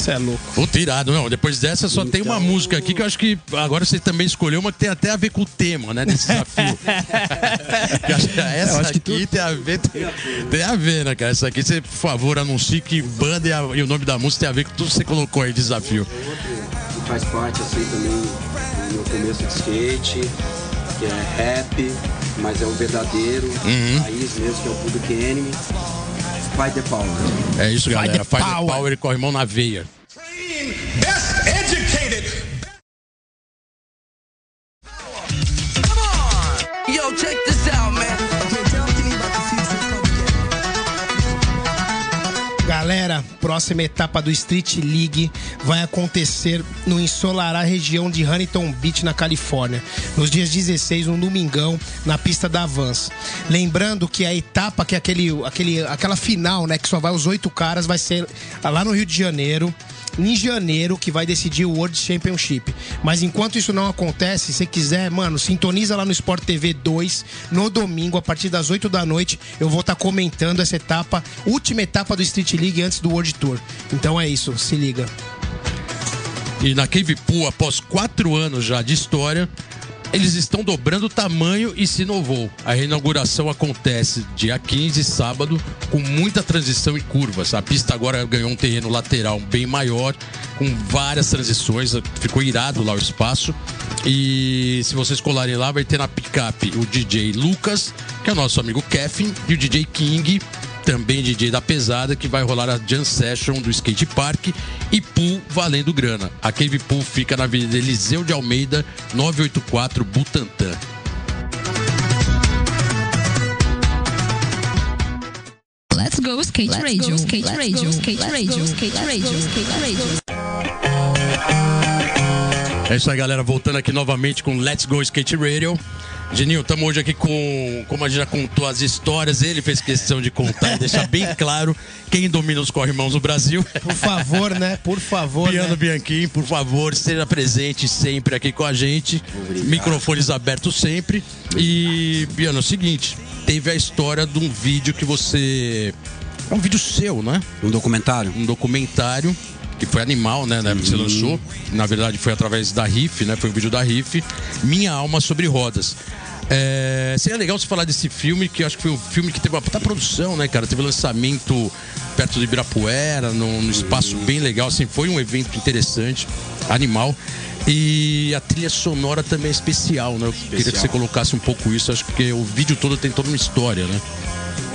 Você é louco. Puta, irado. Não, depois dessa só tem uma Então- música aqui que eu acho que agora você também escolheu uma que tem até a ver com o tema, né? Desse desafio. Eu acho que Essa Eu acho que aqui tem a ver, tem, tem a ver, né, cara? Essa aqui você, por favor, anuncie que banda e, a- e o nome da música tem a ver com tudo que você colocou aí, desafio. Que faz parte, assim, também do meu começo de skate, que é rap, mas é o verdadeiro, Uhum. raiz mesmo, que é o Public Enemy. Fight the Power. É isso, galera. the Faz the power. power e corre mão na veia. best educated. Yo, check this Galera, próxima etapa do Street League vai acontecer no ensolará região de Huntington Beach, na Califórnia, nos dias 16, um domingão, na pista da Vans. Lembrando que a etapa, que é aquele, aquele, aquela final, né, que só vai os oito caras, vai ser lá no Rio de Janeiro. Em janeiro, que vai decidir o World Championship. Mas enquanto isso não acontece, se quiser, mano, sintoniza lá no Sport TV 2, no domingo, a partir das 8 da noite, eu vou estar comentando essa etapa, última etapa do Street League antes do World Tour. Então é isso, se liga. E na Cave Pool, após quatro anos já de história, eles estão dobrando o tamanho e se inovou. A reinauguração acontece dia 15, sábado, com muita transição e curvas. A pista agora ganhou um terreno lateral bem maior, com várias transições. Ficou irado lá o espaço. E se vocês colarem lá, vai ter na picape o DJ Lucas, que é o nosso amigo Kevin, e o DJ King, também DJ da pesada, que vai rolar a Jam Session do Skate Park e Pool valendo grana. A Cave Pool fica na Avenida Eliseu de Almeida, 984 Butantã. Let's go skate radio, skate radio, skate radio, skate radio, skate radio. É isso aí, galera. Voltando aqui novamente com Let's Go Skate Radio. Geninho, estamos hoje aqui com. Como a gente já contou as histórias, ele fez questão de contar e deixar bem claro quem domina os corrimãos no Brasil. Por favor, né? Por favor, Piano né? Bianchim, por favor, esteja presente sempre aqui com a gente. Microfones abertos sempre. E, Piano, é o seguinte: teve a história de um vídeo que você. É um vídeo seu, né? Um documentário? Um documentário que foi animal, né? né que você lançou. Na verdade, foi através da Riff, né? Foi um vídeo da Riff. Minha Alma sobre Rodas. É, seria legal você falar desse filme, que acho que foi um filme que teve uma puta produção, né, cara? Teve lançamento perto de Ibirapuera, num, num espaço bem legal, assim, foi um evento interessante, animal. E a trilha sonora também é especial, né? Eu queria que você colocasse um pouco isso, acho que o vídeo todo tem toda uma história, né?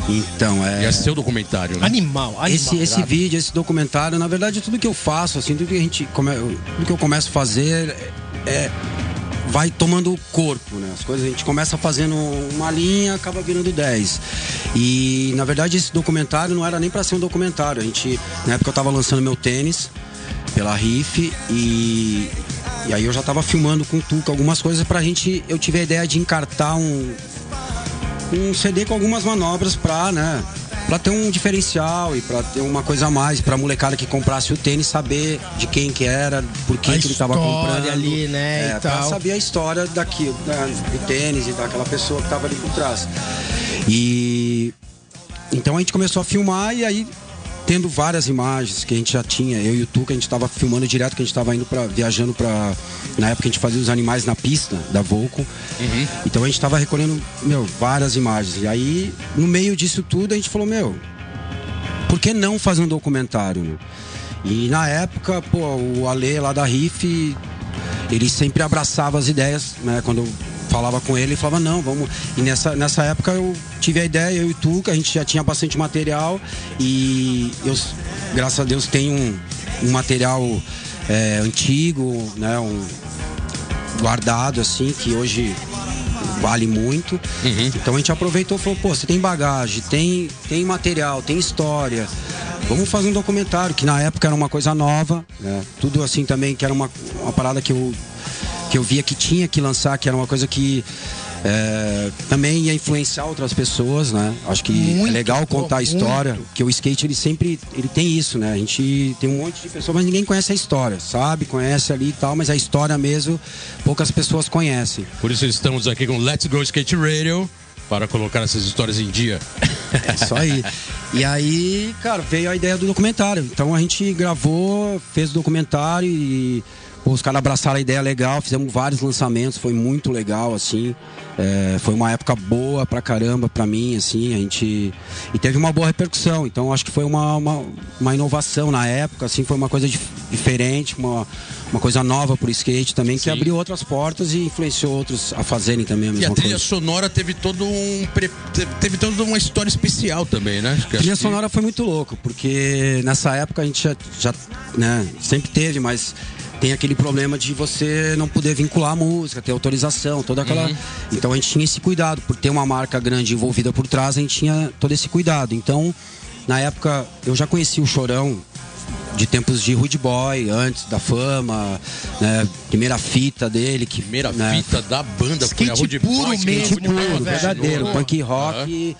Então, E é. é seu documentário, né? Animal, animal. Esse, esse vídeo, esse documentário, na verdade, tudo que eu faço, assim, tudo que a gente come, tudo que eu começo a fazer é, vai tomando corpo, né? As coisas a gente começa fazendo uma linha, acaba virando 10. E na verdade esse documentário não era nem para ser um documentário. A gente, na época eu tava lançando meu tênis pela Riff e e aí eu já tava filmando com o Tuca algumas coisas pra gente, eu tive a ideia de encartar um um CD com algumas manobras pra, né, pra ter um diferencial e pra ter uma coisa a mais pra molecada que comprasse o tênis saber de quem que era, por que, que ele tava comprando ali, né, É, e pra tal. saber a história daqui, né, do tênis e daquela pessoa que tava ali por trás. E então a gente começou a filmar e aí tendo várias imagens que a gente já tinha, eu e o Tuca, a gente tava filmando direto, que a gente tava indo para viajando para na época a gente fazia os animais na pista da Volco. Então a gente tava recolhendo, meu, várias imagens. E aí, no meio disso tudo, a gente falou, meu, por que não fazer um documentário, né? E na época, pô, o Ale lá da Riff, ele sempre abraçava as ideias, né? Quando falava com ele, ele falava, não, vamos. E nessa, nessa época eu tive a ideia, eu e o Tuca, a gente já tinha bastante material e eu, graças a Deus, tenho um, um material é, antigo, né? Um, guardado, assim, que hoje vale muito. Então a gente aproveitou e falou, pô, você tem bagagem, tem, tem material, tem história. Vamos fazer um documentário, que na época era uma coisa nova, né? Tudo assim também, que era uma, uma parada que eu, que eu via que tinha que lançar, que era uma coisa que é, também ia influenciar outras pessoas, né? Acho que Muito, é legal pô, contar a história, muito. porque o skate ele sempre ele tem isso, né? A gente tem um monte de pessoas, mas ninguém conhece a história, sabe? Conhece ali e tal, mas a história mesmo poucas pessoas conhecem. Por isso estamos aqui com Let's Go Skate Radio para colocar essas histórias em dia. É isso aí. E aí, cara, veio a ideia do documentário. Então a gente gravou, fez o documentário e os caras abraçaram a ideia legal, fizemos vários lançamentos, foi muito legal, assim. É, foi uma época boa pra caramba pra mim, assim, a gente. E teve uma boa repercussão. Então acho que foi uma, uma, uma inovação na época, assim, foi uma coisa dif- diferente, uma, uma coisa nova pro skate também, que Sim. abriu outras portas e influenciou outros a fazerem também a E mesma a trilha coisa. sonora teve todo um. pre- Teve toda uma história especial também, né? Que- A trilha que- sonora foi muito louco, porque nessa época a gente já, já, né, sempre teve, mas tem aquele problema de você não poder vincular a música, ter autorização, toda aquela. Então a gente tinha esse cuidado, por ter uma marca grande envolvida por trás, a gente tinha todo esse cuidado. Então, na época, eu já conheci o Chorão de tempos de Rude Boy, antes da fama, né, primeira fita dele, que Primeira né, fita da banda Skate Rude puro que mesmo, a Rude Boys né, verdadeiro, punk rock. E,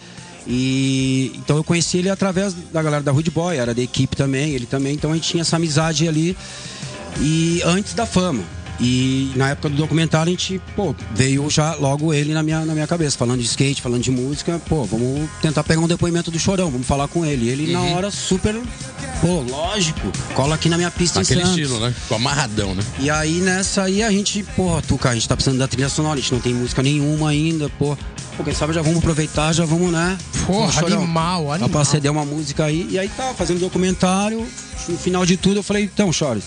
e- então eu conheci ele através da galera da Rude Boy, era da equipe também, ele também, então a gente tinha essa amizade ali e antes da fama. E na época do documentário a gente, pô, veio já logo ele na minha, na minha cabeça, falando de skate, falando de música, pô, vamos tentar pegar um depoimento do Chorão, vamos falar com ele. Ele na hora super, pô, lógico, cola aqui na minha pista em Naquele Santos. estilo, né? Com amarradão, né? E aí nessa aí a gente, porra, Tuca, a gente tá precisando da trilha sonora, a gente não tem música nenhuma ainda, pô. Pô, quem sabe já vamos aproveitar, já vamos, né? Porra, Chorão, animal, Dá animal. pra aceder uma música aí. E aí tá, fazendo documentário. No final de tudo eu falei, então, Chores,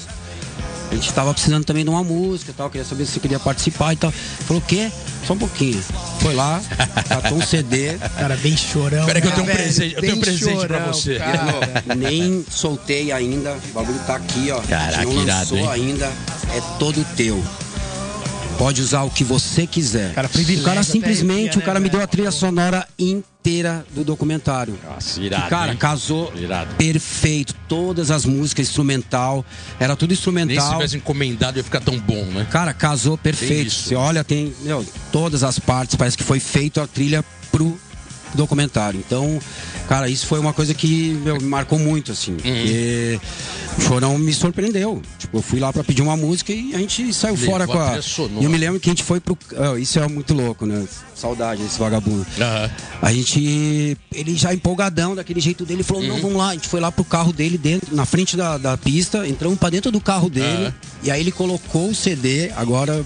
a gente tava precisando também de uma música e tal, queria saber se você queria participar e tal. Falou, o quê? Só um pouquinho. Foi lá, catou um CD, Cara, bem chorão. Peraí que eu tenho um né, presente- eu tenho um presente pra chorão, você. cara. nem soltei ainda. O bagulho tá aqui, ó. Caraca, não irado, lançou hein? ainda. É todo teu. Pode usar o que você quiser. Cara, o cara simplesmente, arrepia, o cara né, me deu a trilha sonora inteira do documentário. Nossa, E, irado. cara, hein? casou Irado. perfeito. Todas as músicas, instrumental. Era tudo Nem se instrumental. tivesse encomendado ia ficar tão bom, né? Cara, casou perfeito. Você olha, tem meu, todas as partes, parece que foi feito a trilha pro documentário. Então, cara, isso foi uma coisa que meu, me marcou muito, assim. Uhum. Porque o Chorão me surpreendeu. Tipo, eu fui lá pra pedir uma música e a gente saiu Levou fora com a. E eu me lembro que a gente foi pro. ah, isso é muito louco, né? Saudade desse vagabundo. Aham. A gente. Ele já empolgadão, daquele jeito dele, falou: Uhum. não, vamos lá. A gente foi lá pro carro dele, dentro, na frente da, da pista, entramos pra dentro do carro dele. E aí ele colocou o CD, agora.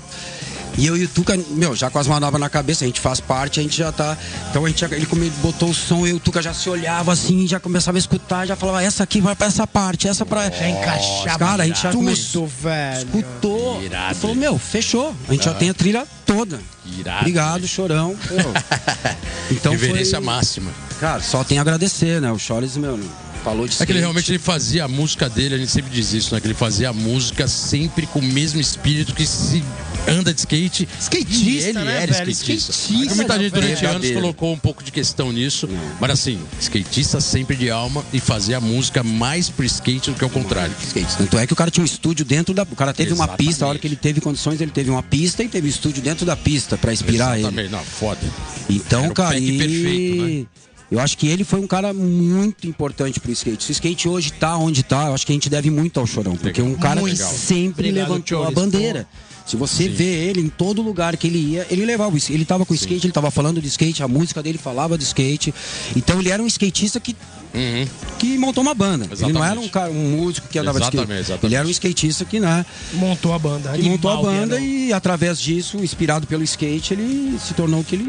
E eu e o Tuca, meu, já com as manobras na cabeça, a gente faz parte, a gente já tá. Então a gente, ele come- botou o som, eu e o Tuca já se olhava assim, já começava a escutar, já falava, essa aqui vai pra essa parte, essa pra. Já encaixava Cara, a gente já tudo, começou- velho. Escutou. Irado. E falou, meu, fechou. A gente já tem a trilha toda. Irado, Obrigado, velho. chorão. Então Reverência foi... máxima. Cara, só tem a agradecer, né? O Chores, meu, falou de É que ele realmente ele fazia a música dele, a gente sempre diz isso, né? Que ele fazia a música sempre com o mesmo espírito que se anda de skate. Skatista, e ele né, era velho? skatista. Skatista, Muita gente durante anos colocou um pouco de questão nisso. Mas assim, skatista sempre de alma e fazia a música mais pro skate do que ao contrário. Skates. Tanto é que o cara tinha um estúdio dentro da. O cara teve uma Exatamente. pista, a hora que ele teve condições, ele teve uma pista e teve um estúdio dentro da pista pra inspirar ele. Exatamente, não, foda. Então, Era o cara, pack e... perfeito, né? eu acho que ele foi um cara muito importante pro skate. Se o skate hoje tá onde tá, eu acho que a gente deve muito ao Chorão. Porque Legal. um cara Muito. que sempre Obrigado, levantou a bandeira. Se você vê ele em todo lugar que ele ia, ele levava o skate. Ele tava com o skate, ele tava falando de skate, a música dele falava de skate. Então ele era um skatista que, Uhum. que montou uma banda. Ele não era Exatamente. um, cara, um músico que andava de Exatamente, skate. exatamente. Ele era um skatista que, né, Montou a banda. que montou a banda e através disso, inspirado pelo skate, ele se tornou o que ele.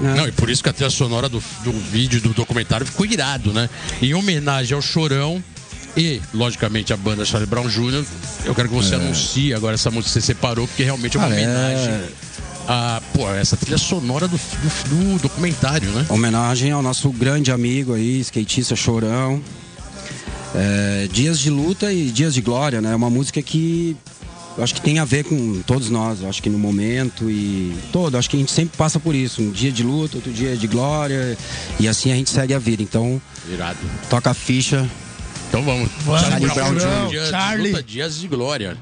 né? Não, e por isso que a trilha sonora do, do vídeo do documentário ficou irado, né? Em homenagem ao Chorão e, logicamente, a banda Charlie Brown Jr., eu quero que você anuncie agora essa música que você separou, porque realmente é uma Cara, é- homenagem a, pô, essa trilha sonora do, do- do documentário, né? Homenagem ao nosso grande amigo aí, skatista Chorão. É, dias de luta e dias de glória, né? É uma música que eu acho que tem a ver com todos nós. Eu acho que no momento e todo, acho que a gente sempre passa por isso. Um dia de luta, outro dia de glória e assim a gente segue a vida. Então, Irado. toca a ficha. Então vamos. Vamos, Charlie Brown Jr., Charlie. luta, dias de glória.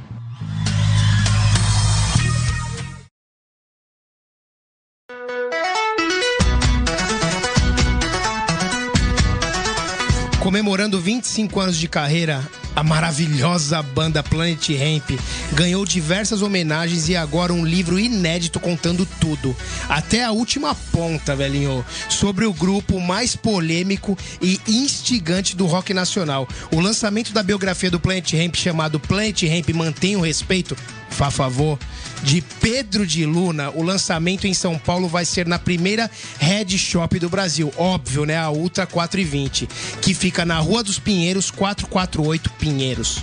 Comemorando 25 anos de carreira, a maravilhosa banda Planet Ramp ganhou diversas homenagens e agora um livro inédito contando tudo, até a última ponta, velhinho, sobre o grupo mais polêmico e instigante do rock nacional. O lançamento da biografia do Planet Ramp chamado Planet Ramp Mantém o Respeito, fá favor, de Pedro de Luna, o lançamento em São Paulo vai ser na primeira Head Shop do Brasil, óbvio, né? A Ultra 420, que fica na Rua dos Pinheiros, 448 Pinheiros.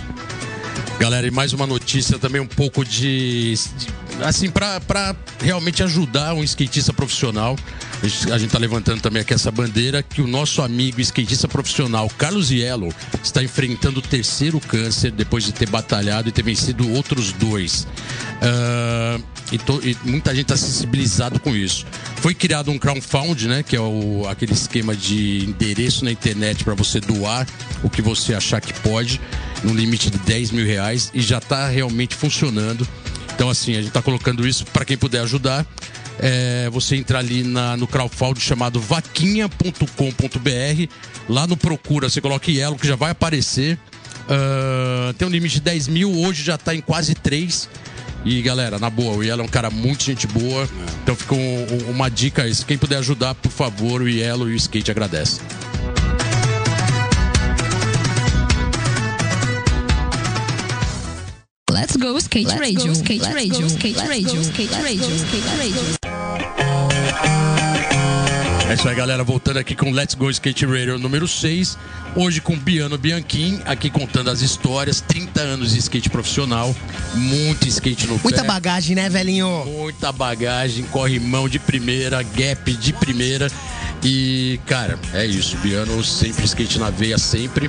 Galera, e mais uma notícia também um pouco de. de- assim, pra realmente ajudar um skatista profissional. A gente, a gente tá levantando também aqui essa bandeira que o nosso amigo skatista profissional, Carlos Yellow, está enfrentando o terceiro câncer depois de ter batalhado e ter vencido outros dois. Ah, e, to- e muita gente está sensibilizado com isso. Foi criado um crowdfund, né? Que é o, aquele esquema de endereço na internet para você doar o que você achar que pode, no limite de 10 mil reais, e já está realmente funcionando. Então, assim, a gente está colocando isso para quem puder ajudar. É, você entra ali na, no crowdfund chamado vaquinha.com.br. Lá no Procura, você coloca Yellow, que já vai aparecer. Ah, tem um limite de 10 mil, hoje já está em quase 3. E galera, na boa, o Yellow é um cara muito gente boa. Então fica um- um- uma dica aí. Quem puder ajudar, por favor, o Yellow e o Skate agradece. Let's go skate Let's radio, go, skate let's radio, go, skate let's radio, go, skate let's radio, go, skate radio. É isso aí, galera. Voltando aqui com Let's Go Skate Radio número 6. Hoje com Biano Bianchim, aqui contando as histórias. 30 anos de skate profissional. Muito skate no Muita pé. bagagem, né, velhinho? Muita bagagem, corrimão de primeira, gap de primeira. E, cara, é isso. Biano sempre skate na veia, sempre.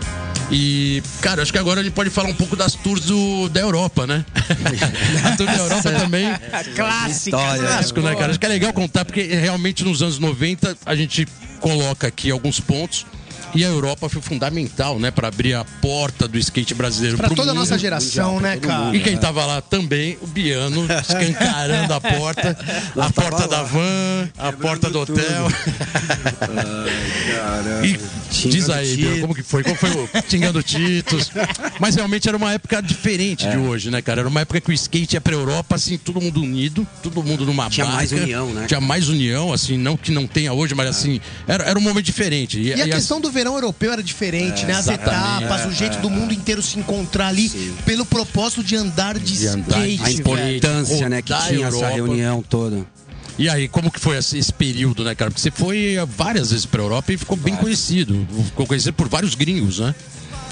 E, cara, acho que agora a gente pode falar um pouco das tours do, da Europa, né? a tour da Europa também. Clássica. Clássico, né, cara? Acho que é legal contar, porque realmente nos anos 90 a gente coloca aqui alguns pontos. E a Europa foi fundamental, né, para abrir a porta do skate brasileiro Pra pro toda a mundo. nossa geração, né, cara? E quem tava lá também, o Biano, escancarando a porta, a porta da van, a porta do hotel. E diz aí, Biano, como que foi? Como foi o xingando Titos? Mas realmente era uma época diferente É. de hoje, né, cara? Era uma época que o skate ia pra Europa, assim, todo mundo unido, todo mundo numa Tinha barca. mais união, né? Tinha mais união, assim, não que não tenha hoje, mas assim, era, era um momento diferente. E a questão do verão europeu era diferente, né? As etapas, o jeito do mundo inteiro se encontrar ali pelo propósito de andar de, De andar skate, A velho. importância, né, que rodar a tinha essa reunião toda. E aí, como que foi esse, esse período, né, cara? Porque você foi eh, várias vezes pra Europa e ficou bem conhecido. Ficou conhecido por vários gringos, né?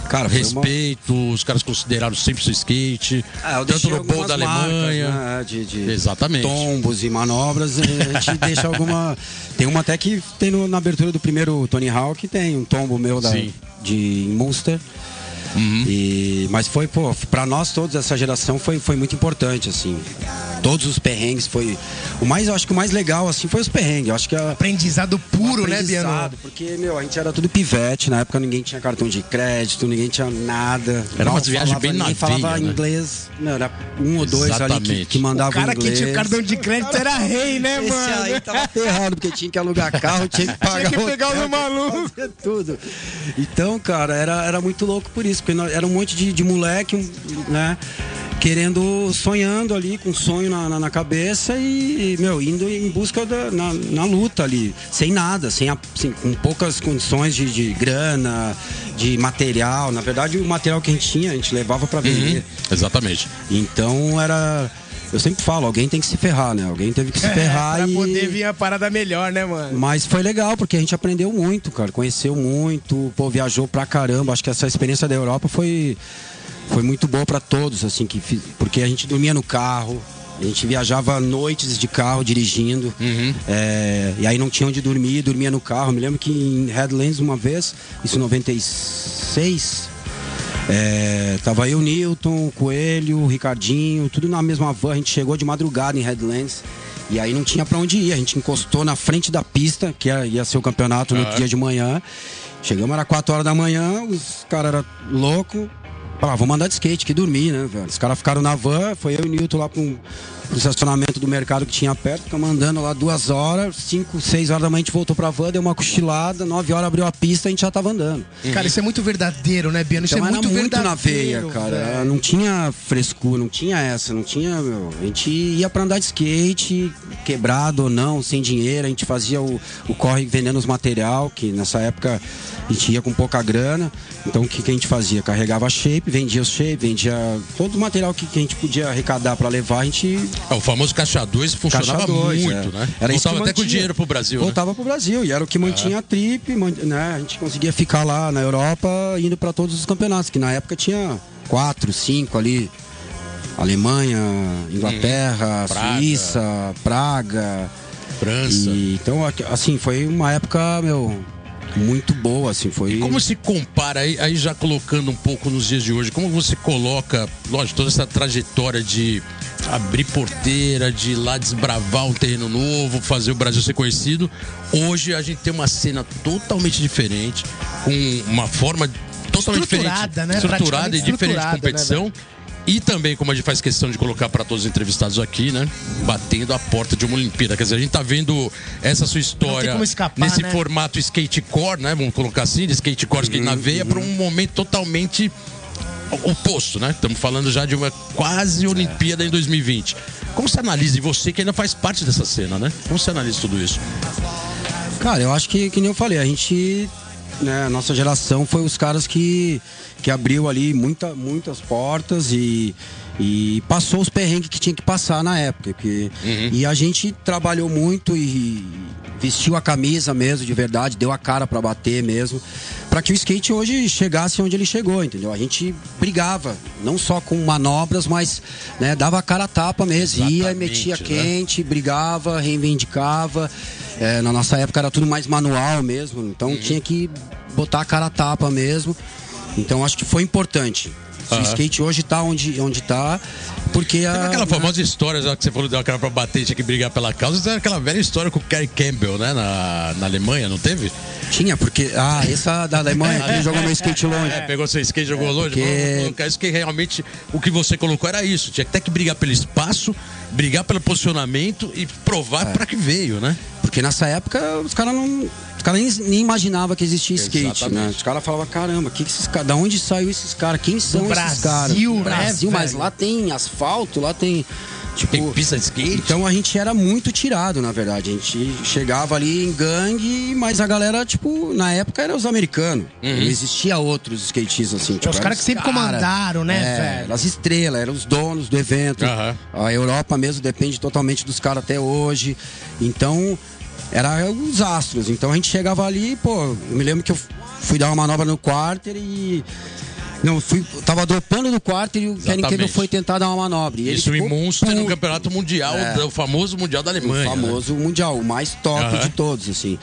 Cara, foi uma- Respeito, os caras consideraram sempre seu skate. Ah, tanto no bowl da marcas, Alemanha. né, de, de Exatamente. tombos e manobras, a gente deixa alguma. Tem uma até que tem no- na abertura do primeiro Tony Hawk, tem um tombo meu da, Sim. de em Munster. E, mas foi, pô, pra nós todos, essa geração foi, foi muito importante, assim. Todos os perrengues foi. O mais, eu acho que o mais legal, assim, foi os perrengues. Eu acho que a, Aprendizado puro, né, Biano? aprendizado, Porque, meu, a gente era tudo pivete, na época ninguém tinha cartão de crédito, ninguém tinha nada. Era viagens falava- bem na ninguém falava né? inglês, meu, era um ou dois ali que, Exatamente. que O mandavam cara que inglês. tinha cartão de crédito era rei, né, Esse mano? aí tava ferrado, porque tinha que alugar carro, tinha que pagar Tinha que pegar hotel, os malucos. fazer tudo. Então, cara, era, era muito louco por isso, porque nós- era um monte de, de moleque, um, né? Querendo, sonhando ali, com um sonho na, na, na cabeça e, meu, indo em busca da, na, na luta ali, sem nada, sem, a- sem- com poucas condições de, de grana, de material. Na verdade, o material que a gente tinha, a gente levava pra vender. Uhum, exatamente. Então era. Eu sempre falo, alguém tem que se ferrar, né? Alguém teve que se ferrar pra e. poder vir a parada melhor, né, mano? Mas foi legal, porque a gente aprendeu muito, cara. Conheceu muito, pô, viajou pra caramba. Acho que essa experiência da Europa foi, foi muito boa pra todos, assim, que, porque a gente dormia no carro. A gente viajava noites de carro dirigindo. É, e aí não tinha onde dormir, dormia no carro. Me lembro que em Headlands uma vez, isso em 96, é, tava eu, Newton, Coelho, Ricardinho, tudo na mesma van. A gente chegou de madrugada em Headlands. E aí não tinha pra onde ir. A gente encostou na frente da pista, que ia, ser o campeonato no outro dia de manhã. Chegamos, era 4 horas da manhã, os caras eram loucos. Falaram, vamos andar de skate, que dormir, né, velho? Os caras ficaram na van, foi eu e o Newton lá pro, pro estacionamento do mercado que tinha perto, ficamos andando lá duas horas, 5, 6 horas da manhã a gente voltou pra van, deu uma cochilada, 9 horas abriu a pista e a gente já tava andando. Cara, isso é muito verdadeiro, né, Biano? Isso Então é muito muito verdadeiro. na veia, cara. velho. Não tinha frescura, não tinha essa, não tinha. Meu, a gente ia pra andar de skate, quebrado ou não, sem dinheiro. A gente fazia o, o corre vendendo os material, que nessa época a gente ia com pouca grana. Então o que, que a gente fazia? Carregava shape, vendia os shape, vendia todo o material que, que a gente podia arrecadar pra levar, a gente É, o famoso caixa 2 funcionava Caixa dois, muito, é. né? Era isso Voltava que até com mantinha. dinheiro pro Brasil, né? Voltava pro Brasil e era o que mantinha a trip, né? A gente conseguia ficar lá na Europa indo para todos os campeonatos, que na época tinha quatro, cinco ali. Alemanha, Inglaterra, Uhum. Praga. Suíça, Praga. França. E, então, assim, foi uma época, meu, muito boa, assim, foi. Como se compara, aí, aí já colocando um pouco nos dias de hoje, como você coloca, lógico, toda essa trajetória de abrir porteira, de ir lá desbravar um terreno novo, fazer o Brasil ser conhecido. Hoje a gente tem uma cena totalmente diferente, com uma forma totalmente Estruturada, diferente, né? estruturada e diferente de estruturada, né, competição. E também, como a gente faz questão de colocar para todos os entrevistados aqui, né? Batendo a porta de uma Olimpíada. Quer dizer, a gente tá vendo essa sua história escapar, nesse né? formato skatecore, né? Vamos colocar assim, de skatecore, skate Uhum, na veia, para um momento totalmente oposto, né? Estamos falando já de uma quase Olimpíada em 2020. Como você analisa, e você que ainda faz parte dessa cena, né? Como você analisa tudo isso? Cara, eu acho que, que nem eu falei, a gente, né, a nossa geração foi os caras que, que abriu ali muita, muitas portas e, e passou os perrengues que tinha que passar na época. Que, E a gente trabalhou muito e vestiu a camisa mesmo, de verdade, deu a cara pra bater mesmo, para que o skate hoje chegasse onde ele chegou, entendeu? A gente brigava, não só com manobras, mas né, dava a cara a tapa mesmo, ia Exatamente, metia né? quente, brigava, reivindicava. É, na nossa época era tudo mais manual mesmo, então Uhum. tinha que botar a cara a tapa mesmo. Então acho que foi importante. Se O skate hoje tá onde, onde tá, porque a. Aquela famosa história já que você falou de uma cara pra bater, tinha que brigar pela causa. Tem aquela velha história com o Kerry Campbell, né? Na, na Alemanha, não teve? Tinha, porque. Ah, essa da Alemanha, ele jogou meu skate longe. É, pegou seu skate, jogou longe. porque- colocar isso que realmente o que você colocou era isso. Tinha que ter que brigar pelo espaço, brigar pelo posicionamento e provar pra que veio, né? Porque nessa época os caras não. Os caras nem, nem imaginavam que existia skate, Exatamente. né? Os caras falavam, caramba, que que esses caras. Da onde saiu esses caras? Quem são Do esses caras? Brasil, né, Brasil, mas velho? lá tem asfalto, lá tem. Tipo, Tem pista de skate. Então a gente era muito tirado, na verdade. A gente chegava ali em gangue, mas a galera, tipo, na época eram os americanos. Uhum. Não existia outros skatistas assim. Tipo, os caras que sempre comandaram, né, é, velho? Eram as estrelas, eram os donos do evento. Aham. A Europa mesmo depende totalmente dos caras até hoje. Então, era os astros. Então a gente chegava ali, pô, eu me lembro que eu fui dar uma manobra no quarter e Não, fui, tava dropando do quarto e o Exatamente. Foi tentar dar uma manobra. Isso em Munster no campeonato mundial, É. o famoso mundial da O Alemanha. né? famoso mundial, o mais top Aham. de todos, assim.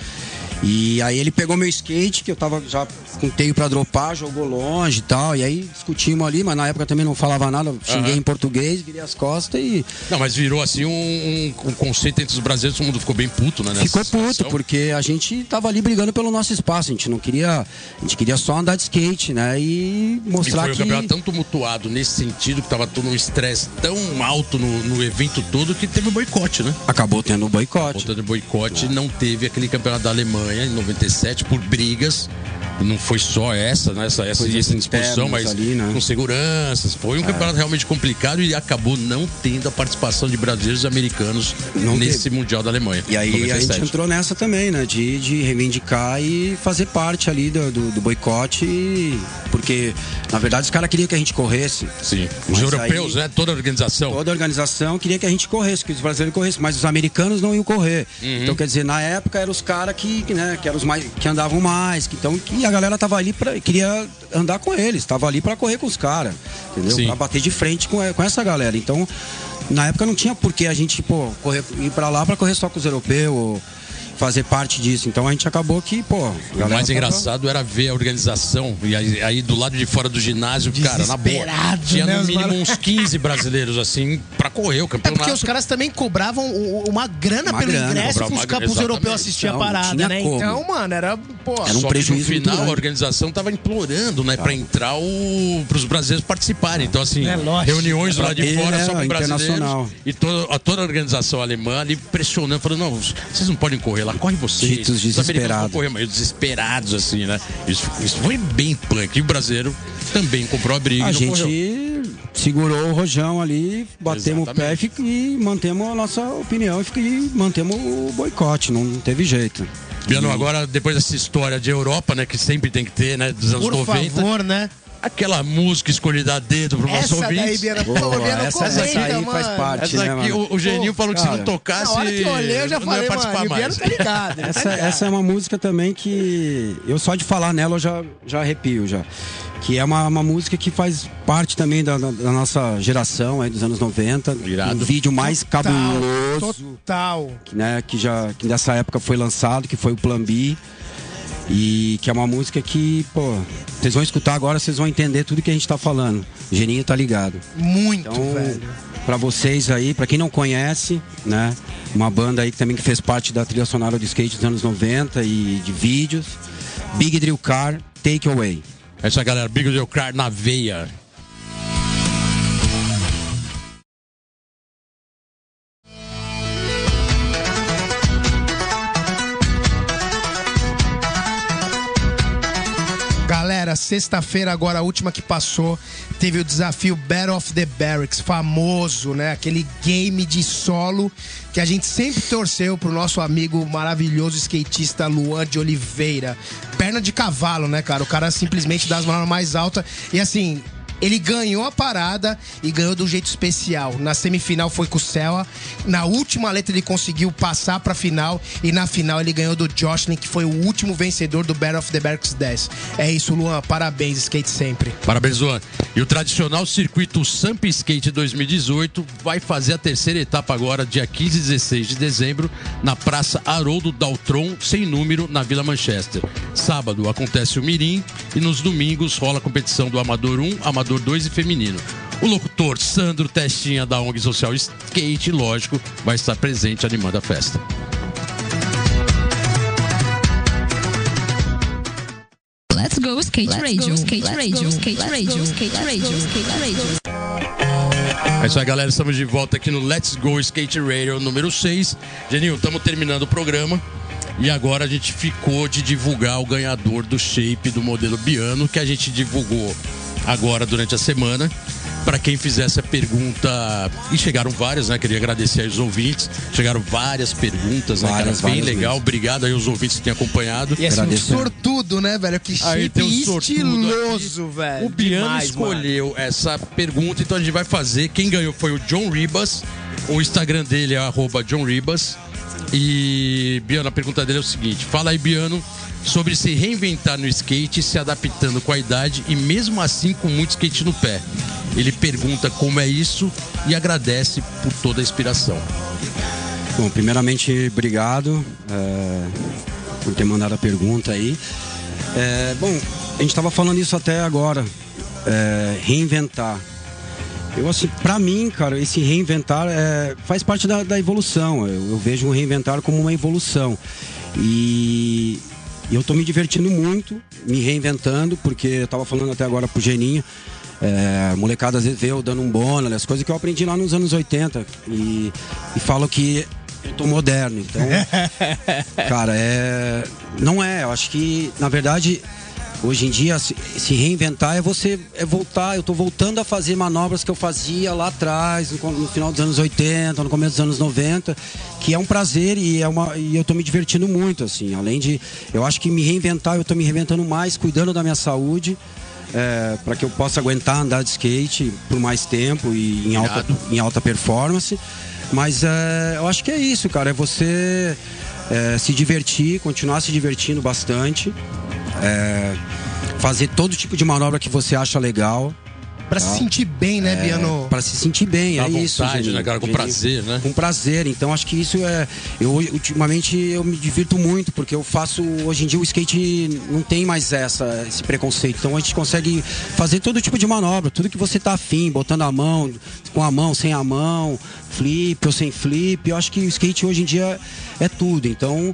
E aí ele pegou meu skate, que eu tava já com teio pra dropar, jogou longe e tal. E aí discutimos ali, mas na época também não falava nada, xinguei Aham. em português, virei as costas e Não, mas virou assim um, um- um conceito entre os brasileiros, todo mundo ficou bem puto, né? ficou puto, situação. porque a gente tava ali brigando pelo nosso espaço. A gente não queria. A gente queria só andar de skate, né? E E mostrar foi um que. campeonato tão tumultuado nesse sentido, que tava todo um estresse tão alto no, no evento todo, que teve boicote, né? Acabou tendo o boicote. Voltando de boicote, não teve aquele campeonato da Alemanha em 97 por brigas. Não foi só essa, né? Essa, essa, essa disposição, mas ali, né? com seguranças. Foi um campeonato realmente complicado e acabou não tendo a participação de brasileiros e americanos Não nesse teve. Mundial da Alemanha. E aí a 97. gente entrou nessa também, né? De, de reivindicar e fazer parte ali do, do, do boicote. e- Porque, na verdade, os caras queriam que a gente corresse. Sim. Os europeus, aí- né? Toda a organização. Toda a organização queria que a gente corresse, que os brasileiros corressem, mas os americanos não iam correr. Uhum. Então, quer dizer, na época eram os caras que, que, né, que eram os mais que andavam mais, que, então que a galera tava ali para queria andar com eles, tava ali para correr com os caras, entendeu? Sim. Pra bater de frente com, com essa galera. Então, na época não tinha por que a gente, pô, correr, ir para lá para correr só com os europeus, fazer parte disso. Então a gente acabou que, pô, a O mais engraçado era ver a organização. E aí, aí do lado de fora do ginásio, cara, na boa. Tinha né, no mínimo uns 15 brasileiros, assim, pra correr o É campeonato. porque os caras também cobravam uma grana Uma pelo grana, ingresso pros grana, europeus assistir a Então, não parada, né? como. Então, mano, era, pô. Era um Só que prejuízo no muito final a organização tava implorando, né, pra entrar o, pros brasileiros participarem. Então, assim, É reuniões lá de fora só com brasileiros. E toda, a, toda a organização alemã ali pressionando, falando, não, vocês não podem correr lá, corre vocês. Ditos Os americanos vão desesperados. correr, mas desesperados, assim, né? Isso, isso foi bem punk. E o brasileiro também comprou a briga A gente correu. segurou o rojão ali, batemos o pé e, Exatamente. e mantemos a nossa opinião e, e mantemos o boicote, não teve jeito. Biano, E- agora, depois dessa história de Europa, né, que sempre tem que ter, né, dos anos Por 90, favor, né? Aquela música escolhida a dedo pro nosso Essa ouvinte. daí, Biana, por Boa, favor, Biana, essa- essa aí mano. faz parte. Essa né, aqui, mano? o, o Geninho Pô, falou que se não cara, tocasse, Na hora que eu olhei, eu já não falei, ia participar mano, o mais. Tá ligado. tá Essa, essa é uma música também que eu só de falar nela eu já, já arrepio já. Que é uma, uma música que faz parte também da, da- da nossa geração aí dos anos 90. Irado. Um vídeo mais cabuloso. Total. que, né, que já que nessa época foi lançado, que foi o Plan B. E que é uma música que, pô, vocês vão escutar agora, vocês vão entender tudo que a gente tá falando. O Geninho tá ligado. Muito, Então, velho. pra vocês aí, pra quem não conhece, né, uma banda aí que também que fez parte da trilha sonora do skate dos anos 90 e de vídeos, Big Drill Car, Take Away. É isso aí, galera. Big Deal Car na veia. Galera, sexta-feira, agora a última que passou, teve o desafio Battle of the Barracks, famoso, né? Aquele game de solo que a gente sempre torceu pro nosso amigo maravilhoso skatista Luan de Oliveira. Perna de cavalo, né, cara? O cara simplesmente dá as manobras mais altas. E assim, ele ganhou a parada e ganhou de um jeito especial. Na semifinal foi com o Cella. Na última letra ele conseguiu passar pra final. E na final ele ganhou do Jocelyn, que foi o último vencedor do Battle of the Barracks 10. É isso, Luan. Parabéns, skate sempre. Parabéns, Luan. E o tradicional circuito Samp Skate 2018 vai fazer a terceira etapa agora, dia 15 e 16 de dezembro, na Praça Haroldo Daltron, sem número, na Vila Manchester. Sábado acontece o Mirim e nos domingos rola a competição do Amador 1, Amador 2 e Feminino. O locutor Sandro Testinha da ONG Social Skate, lógico, vai estar presente animando a festa. Let's go skate radio, skate radio, skate radio, skate radio, skate radio. É isso aí, galera. Estamos de volta aqui no Let's Go Skate Radio número 6. Geninho, estamos terminando o programa. E agora a gente ficou de divulgar o ganhador do shape do modelo Biano, que a gente divulgou agora durante a semana. Para quem fizesse a pergunta, e chegaram várias, né? Queria agradecer aos ouvintes. Chegaram várias perguntas, né, Várias, cara? Bem várias legal. mesmo. Obrigado aí aos ouvintes que têm acompanhado. E assim, um sortudo, né, velho? Que tem um estiloso, aqui. velho. O Biano Demais, escolheu essa pergunta, então a gente vai fazer. Quem ganhou foi o John Ribas. O Instagram dele é arroba John Ribas. E Biano, a pergunta dele é o seguinte: fala aí, Biano, sobre se reinventar no skate, se adaptando com a idade e mesmo assim com muito skate no pé. Ele pergunta como é isso e agradece por toda a inspiração. Bom, primeiramente, obrigado é, por ter mandado a pergunta aí. É, bom, a gente estava falando isso até agora, é, reinventar. Eu assim, para mim, cara, esse reinventar é, faz parte da, da evolução. Eu, eu, vejo o reinventar como uma evolução e eu estou me divertindo muito, me reinventando, porque eu estava falando até agora pro Geninho. É, molecada às vezes vê eu dando um bônus, as coisas que eu aprendi lá nos anos 80 e, e falo que eu tô moderno, então. cara, é. Não é, eu acho que, na verdade, hoje em dia, se, reinventar é você é voltar. Eu tô voltando a fazer manobras que eu fazia lá atrás, no, no, final dos anos 80, no começo dos anos 90, que é um prazer e, é uma, e eu tô me divertindo muito, assim. Além de. Eu acho que me reinventar, eu tô me reinventando mais, cuidando da minha saúde. É, para que eu possa aguentar andar de skate por mais tempo e em alta, em alta performance. Mas é, eu acho que é isso, cara. É você é, se divertir, continuar se divertindo bastante. É, fazer todo tipo de manobra que você acha legal. Pra tá? se sentir bem, né, é, Biano? Pra se sentir bem, Dá é vontade, isso. Gente, né, cara? Com prazer, né? Com prazer. Então acho que isso é. Eu ultimamente eu me divirto muito, porque eu faço. Hoje em dia o skate não tem mais essa, esse preconceito. Então a gente consegue fazer todo tipo de manobra, tudo que você tá afim, botando a mão, com a mão, sem a mão, flip ou sem flip. Eu acho que o skate hoje em dia é tudo. Então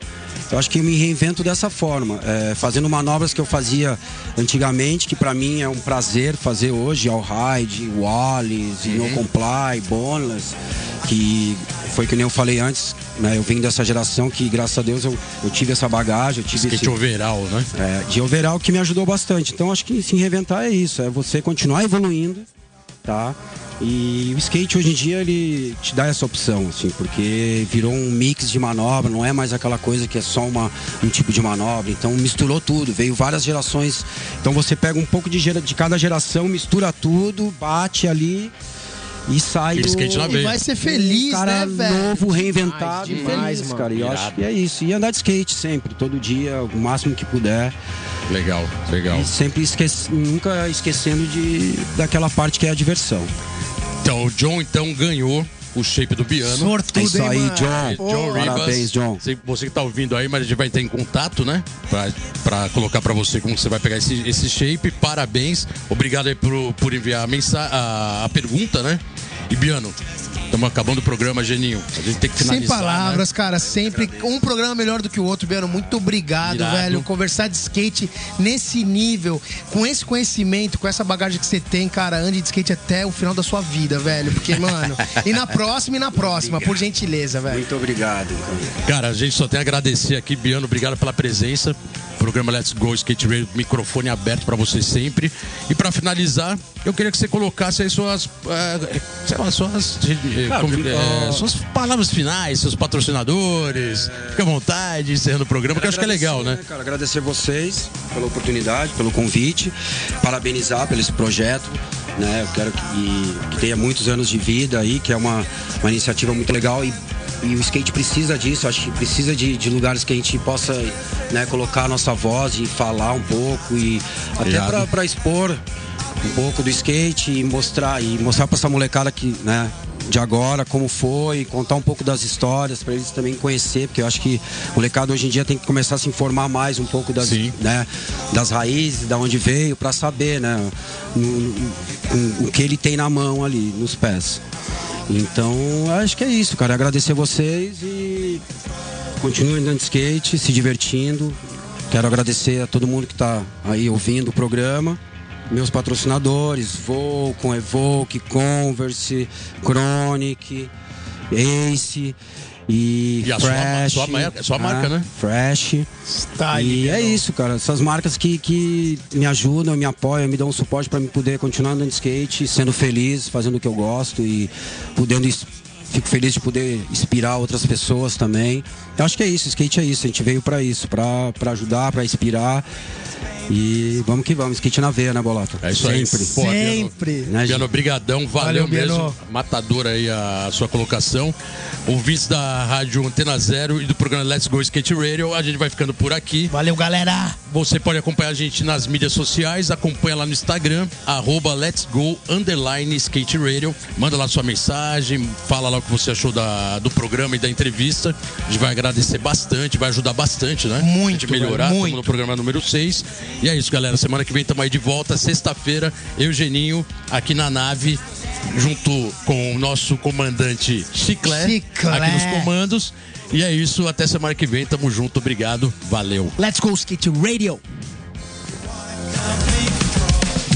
eu acho que eu me reinvento dessa forma, é, fazendo manobras que eu fazia antigamente, que para mim é um prazer fazer hoje, all ride, wallis, uhum. no comply, boneless, que foi que nem eu falei antes, né? Eu venho dessa geração que, graças a Deus, eu, eu tive essa bagagem, eu tive Skate esse, overall, né? É, de overall que me ajudou bastante. Então acho que se reinventar é isso, é você continuar evoluindo, tá? E o skate hoje em dia ele te dá essa opção, assim, porque virou um mix de manobra, não é mais aquela coisa que é só uma, um tipo de manobra. Então misturou tudo, veio várias gerações. Então você pega um pouco de, de cada geração, mistura tudo, bate ali e sai e skate na e vai ser feliz, um cara né, velho? novo, reinventado, demais, feliz, cara. E eu acho que é isso. E andar de skate sempre, todo dia, o máximo que puder. Legal, legal. E sempre esquece, nunca esquecendo de daquela parte que é a diversão. Então, o John então ganhou o shape do piano. Sortudo, é isso aí, hein, John. Oh, John Ribas, parabéns, John. Você que tá ouvindo aí, mas a gente vai ter em contato, né? Pra, pra colocar pra você como você vai pegar esse, esse shape. Parabéns. Obrigado aí por, por enviar a, mensagem, a, a pergunta, né? E Biano, Estamos acabando o programa, Geninho. A gente tem que finalizar. Sem palavras, né? cara. Sempre um programa melhor do que o outro, Biano. Muito obrigado, Irado. velho. Conversar de skate nesse nível, com esse conhecimento, com essa bagagem que você tem, cara. Ande de skate até o final da sua vida, velho. Porque, mano. e na próxima e na próxima, obrigado. por gentileza, velho. Muito obrigado. Cara, a gente só tem a agradecer aqui, Biano. Obrigado pela presença. Programa Let's Go Skate Radio, microfone aberto para você sempre. E para finalizar, eu queria que você colocasse aí suas, uh, sei lá, suas, suas palavras finais, seus patrocinadores. É... Fique à vontade, encerrando o programa, que eu acho que é legal, né? Cara, agradecer vocês pela oportunidade, pelo convite, parabenizar pelo esse projeto. Né? Eu quero que, que tenha muitos anos de vida aí, que é uma, uma iniciativa muito legal e e o skate precisa disso, acho que precisa de, de lugares que a gente possa né, colocar a nossa voz e falar um pouco e até para expor um pouco do skate e mostrar e mostrar para essa molecada que, né, de agora, como foi, contar um pouco das histórias para eles também conhecer, porque eu acho que o molecado hoje em dia tem que começar a se informar mais um pouco das, né, das raízes, da onde veio, para saber, né, o que ele tem na mão ali, nos pés. Então, acho que é isso, cara. Agradecer vocês e continuem andando de skate, se divertindo. Quero agradecer a todo mundo que está aí ouvindo o programa. Meus patrocinadores, Volcom, Evoque, Converse, Chronic, Ace. E, e a Fresh, sua, sua, sua marca, né? Fresh. Está e é isso, cara. Essas marcas que, que me ajudam, me apoiam, me dão um suporte para me poder continuar andando de skate, sendo feliz, fazendo o que eu gosto e podendo fico feliz de poder inspirar outras pessoas também. Eu acho que é isso, skate é isso, a gente veio para isso, para ajudar, para inspirar E vamos que vamos, skate na veia, né, Bolota? É isso aí. Sempre. Pô, Biano, Sempre. Né, Biano, gente? brigadão, valeu, Valeu, Biano. mesmo. Matador aí a sua colocação. Ouvintes da Rádio Antena Zero e do programa Let's Go Skate Radio, a gente vai ficando por aqui. Valeu, galera. Você pode acompanhar a gente nas mídias sociais, acompanha lá no Instagram, arroba Let's Go Underline Skate Radio. Manda lá sua mensagem, fala lá o que você achou da, do programa e da entrevista. A gente vai agradecer bastante, vai ajudar bastante, né? Muito, A gente melhorar, muito. no programa número 6. E é isso, galera. Semana que vem estamos aí de volta, sexta-feira, eu, Geninho, aqui na nave, junto com o nosso comandante Chiclé, Chiclé. aqui nos comandos. E é isso, até semana que vem, tamo junto, obrigado, valeu. Let's go skate radio.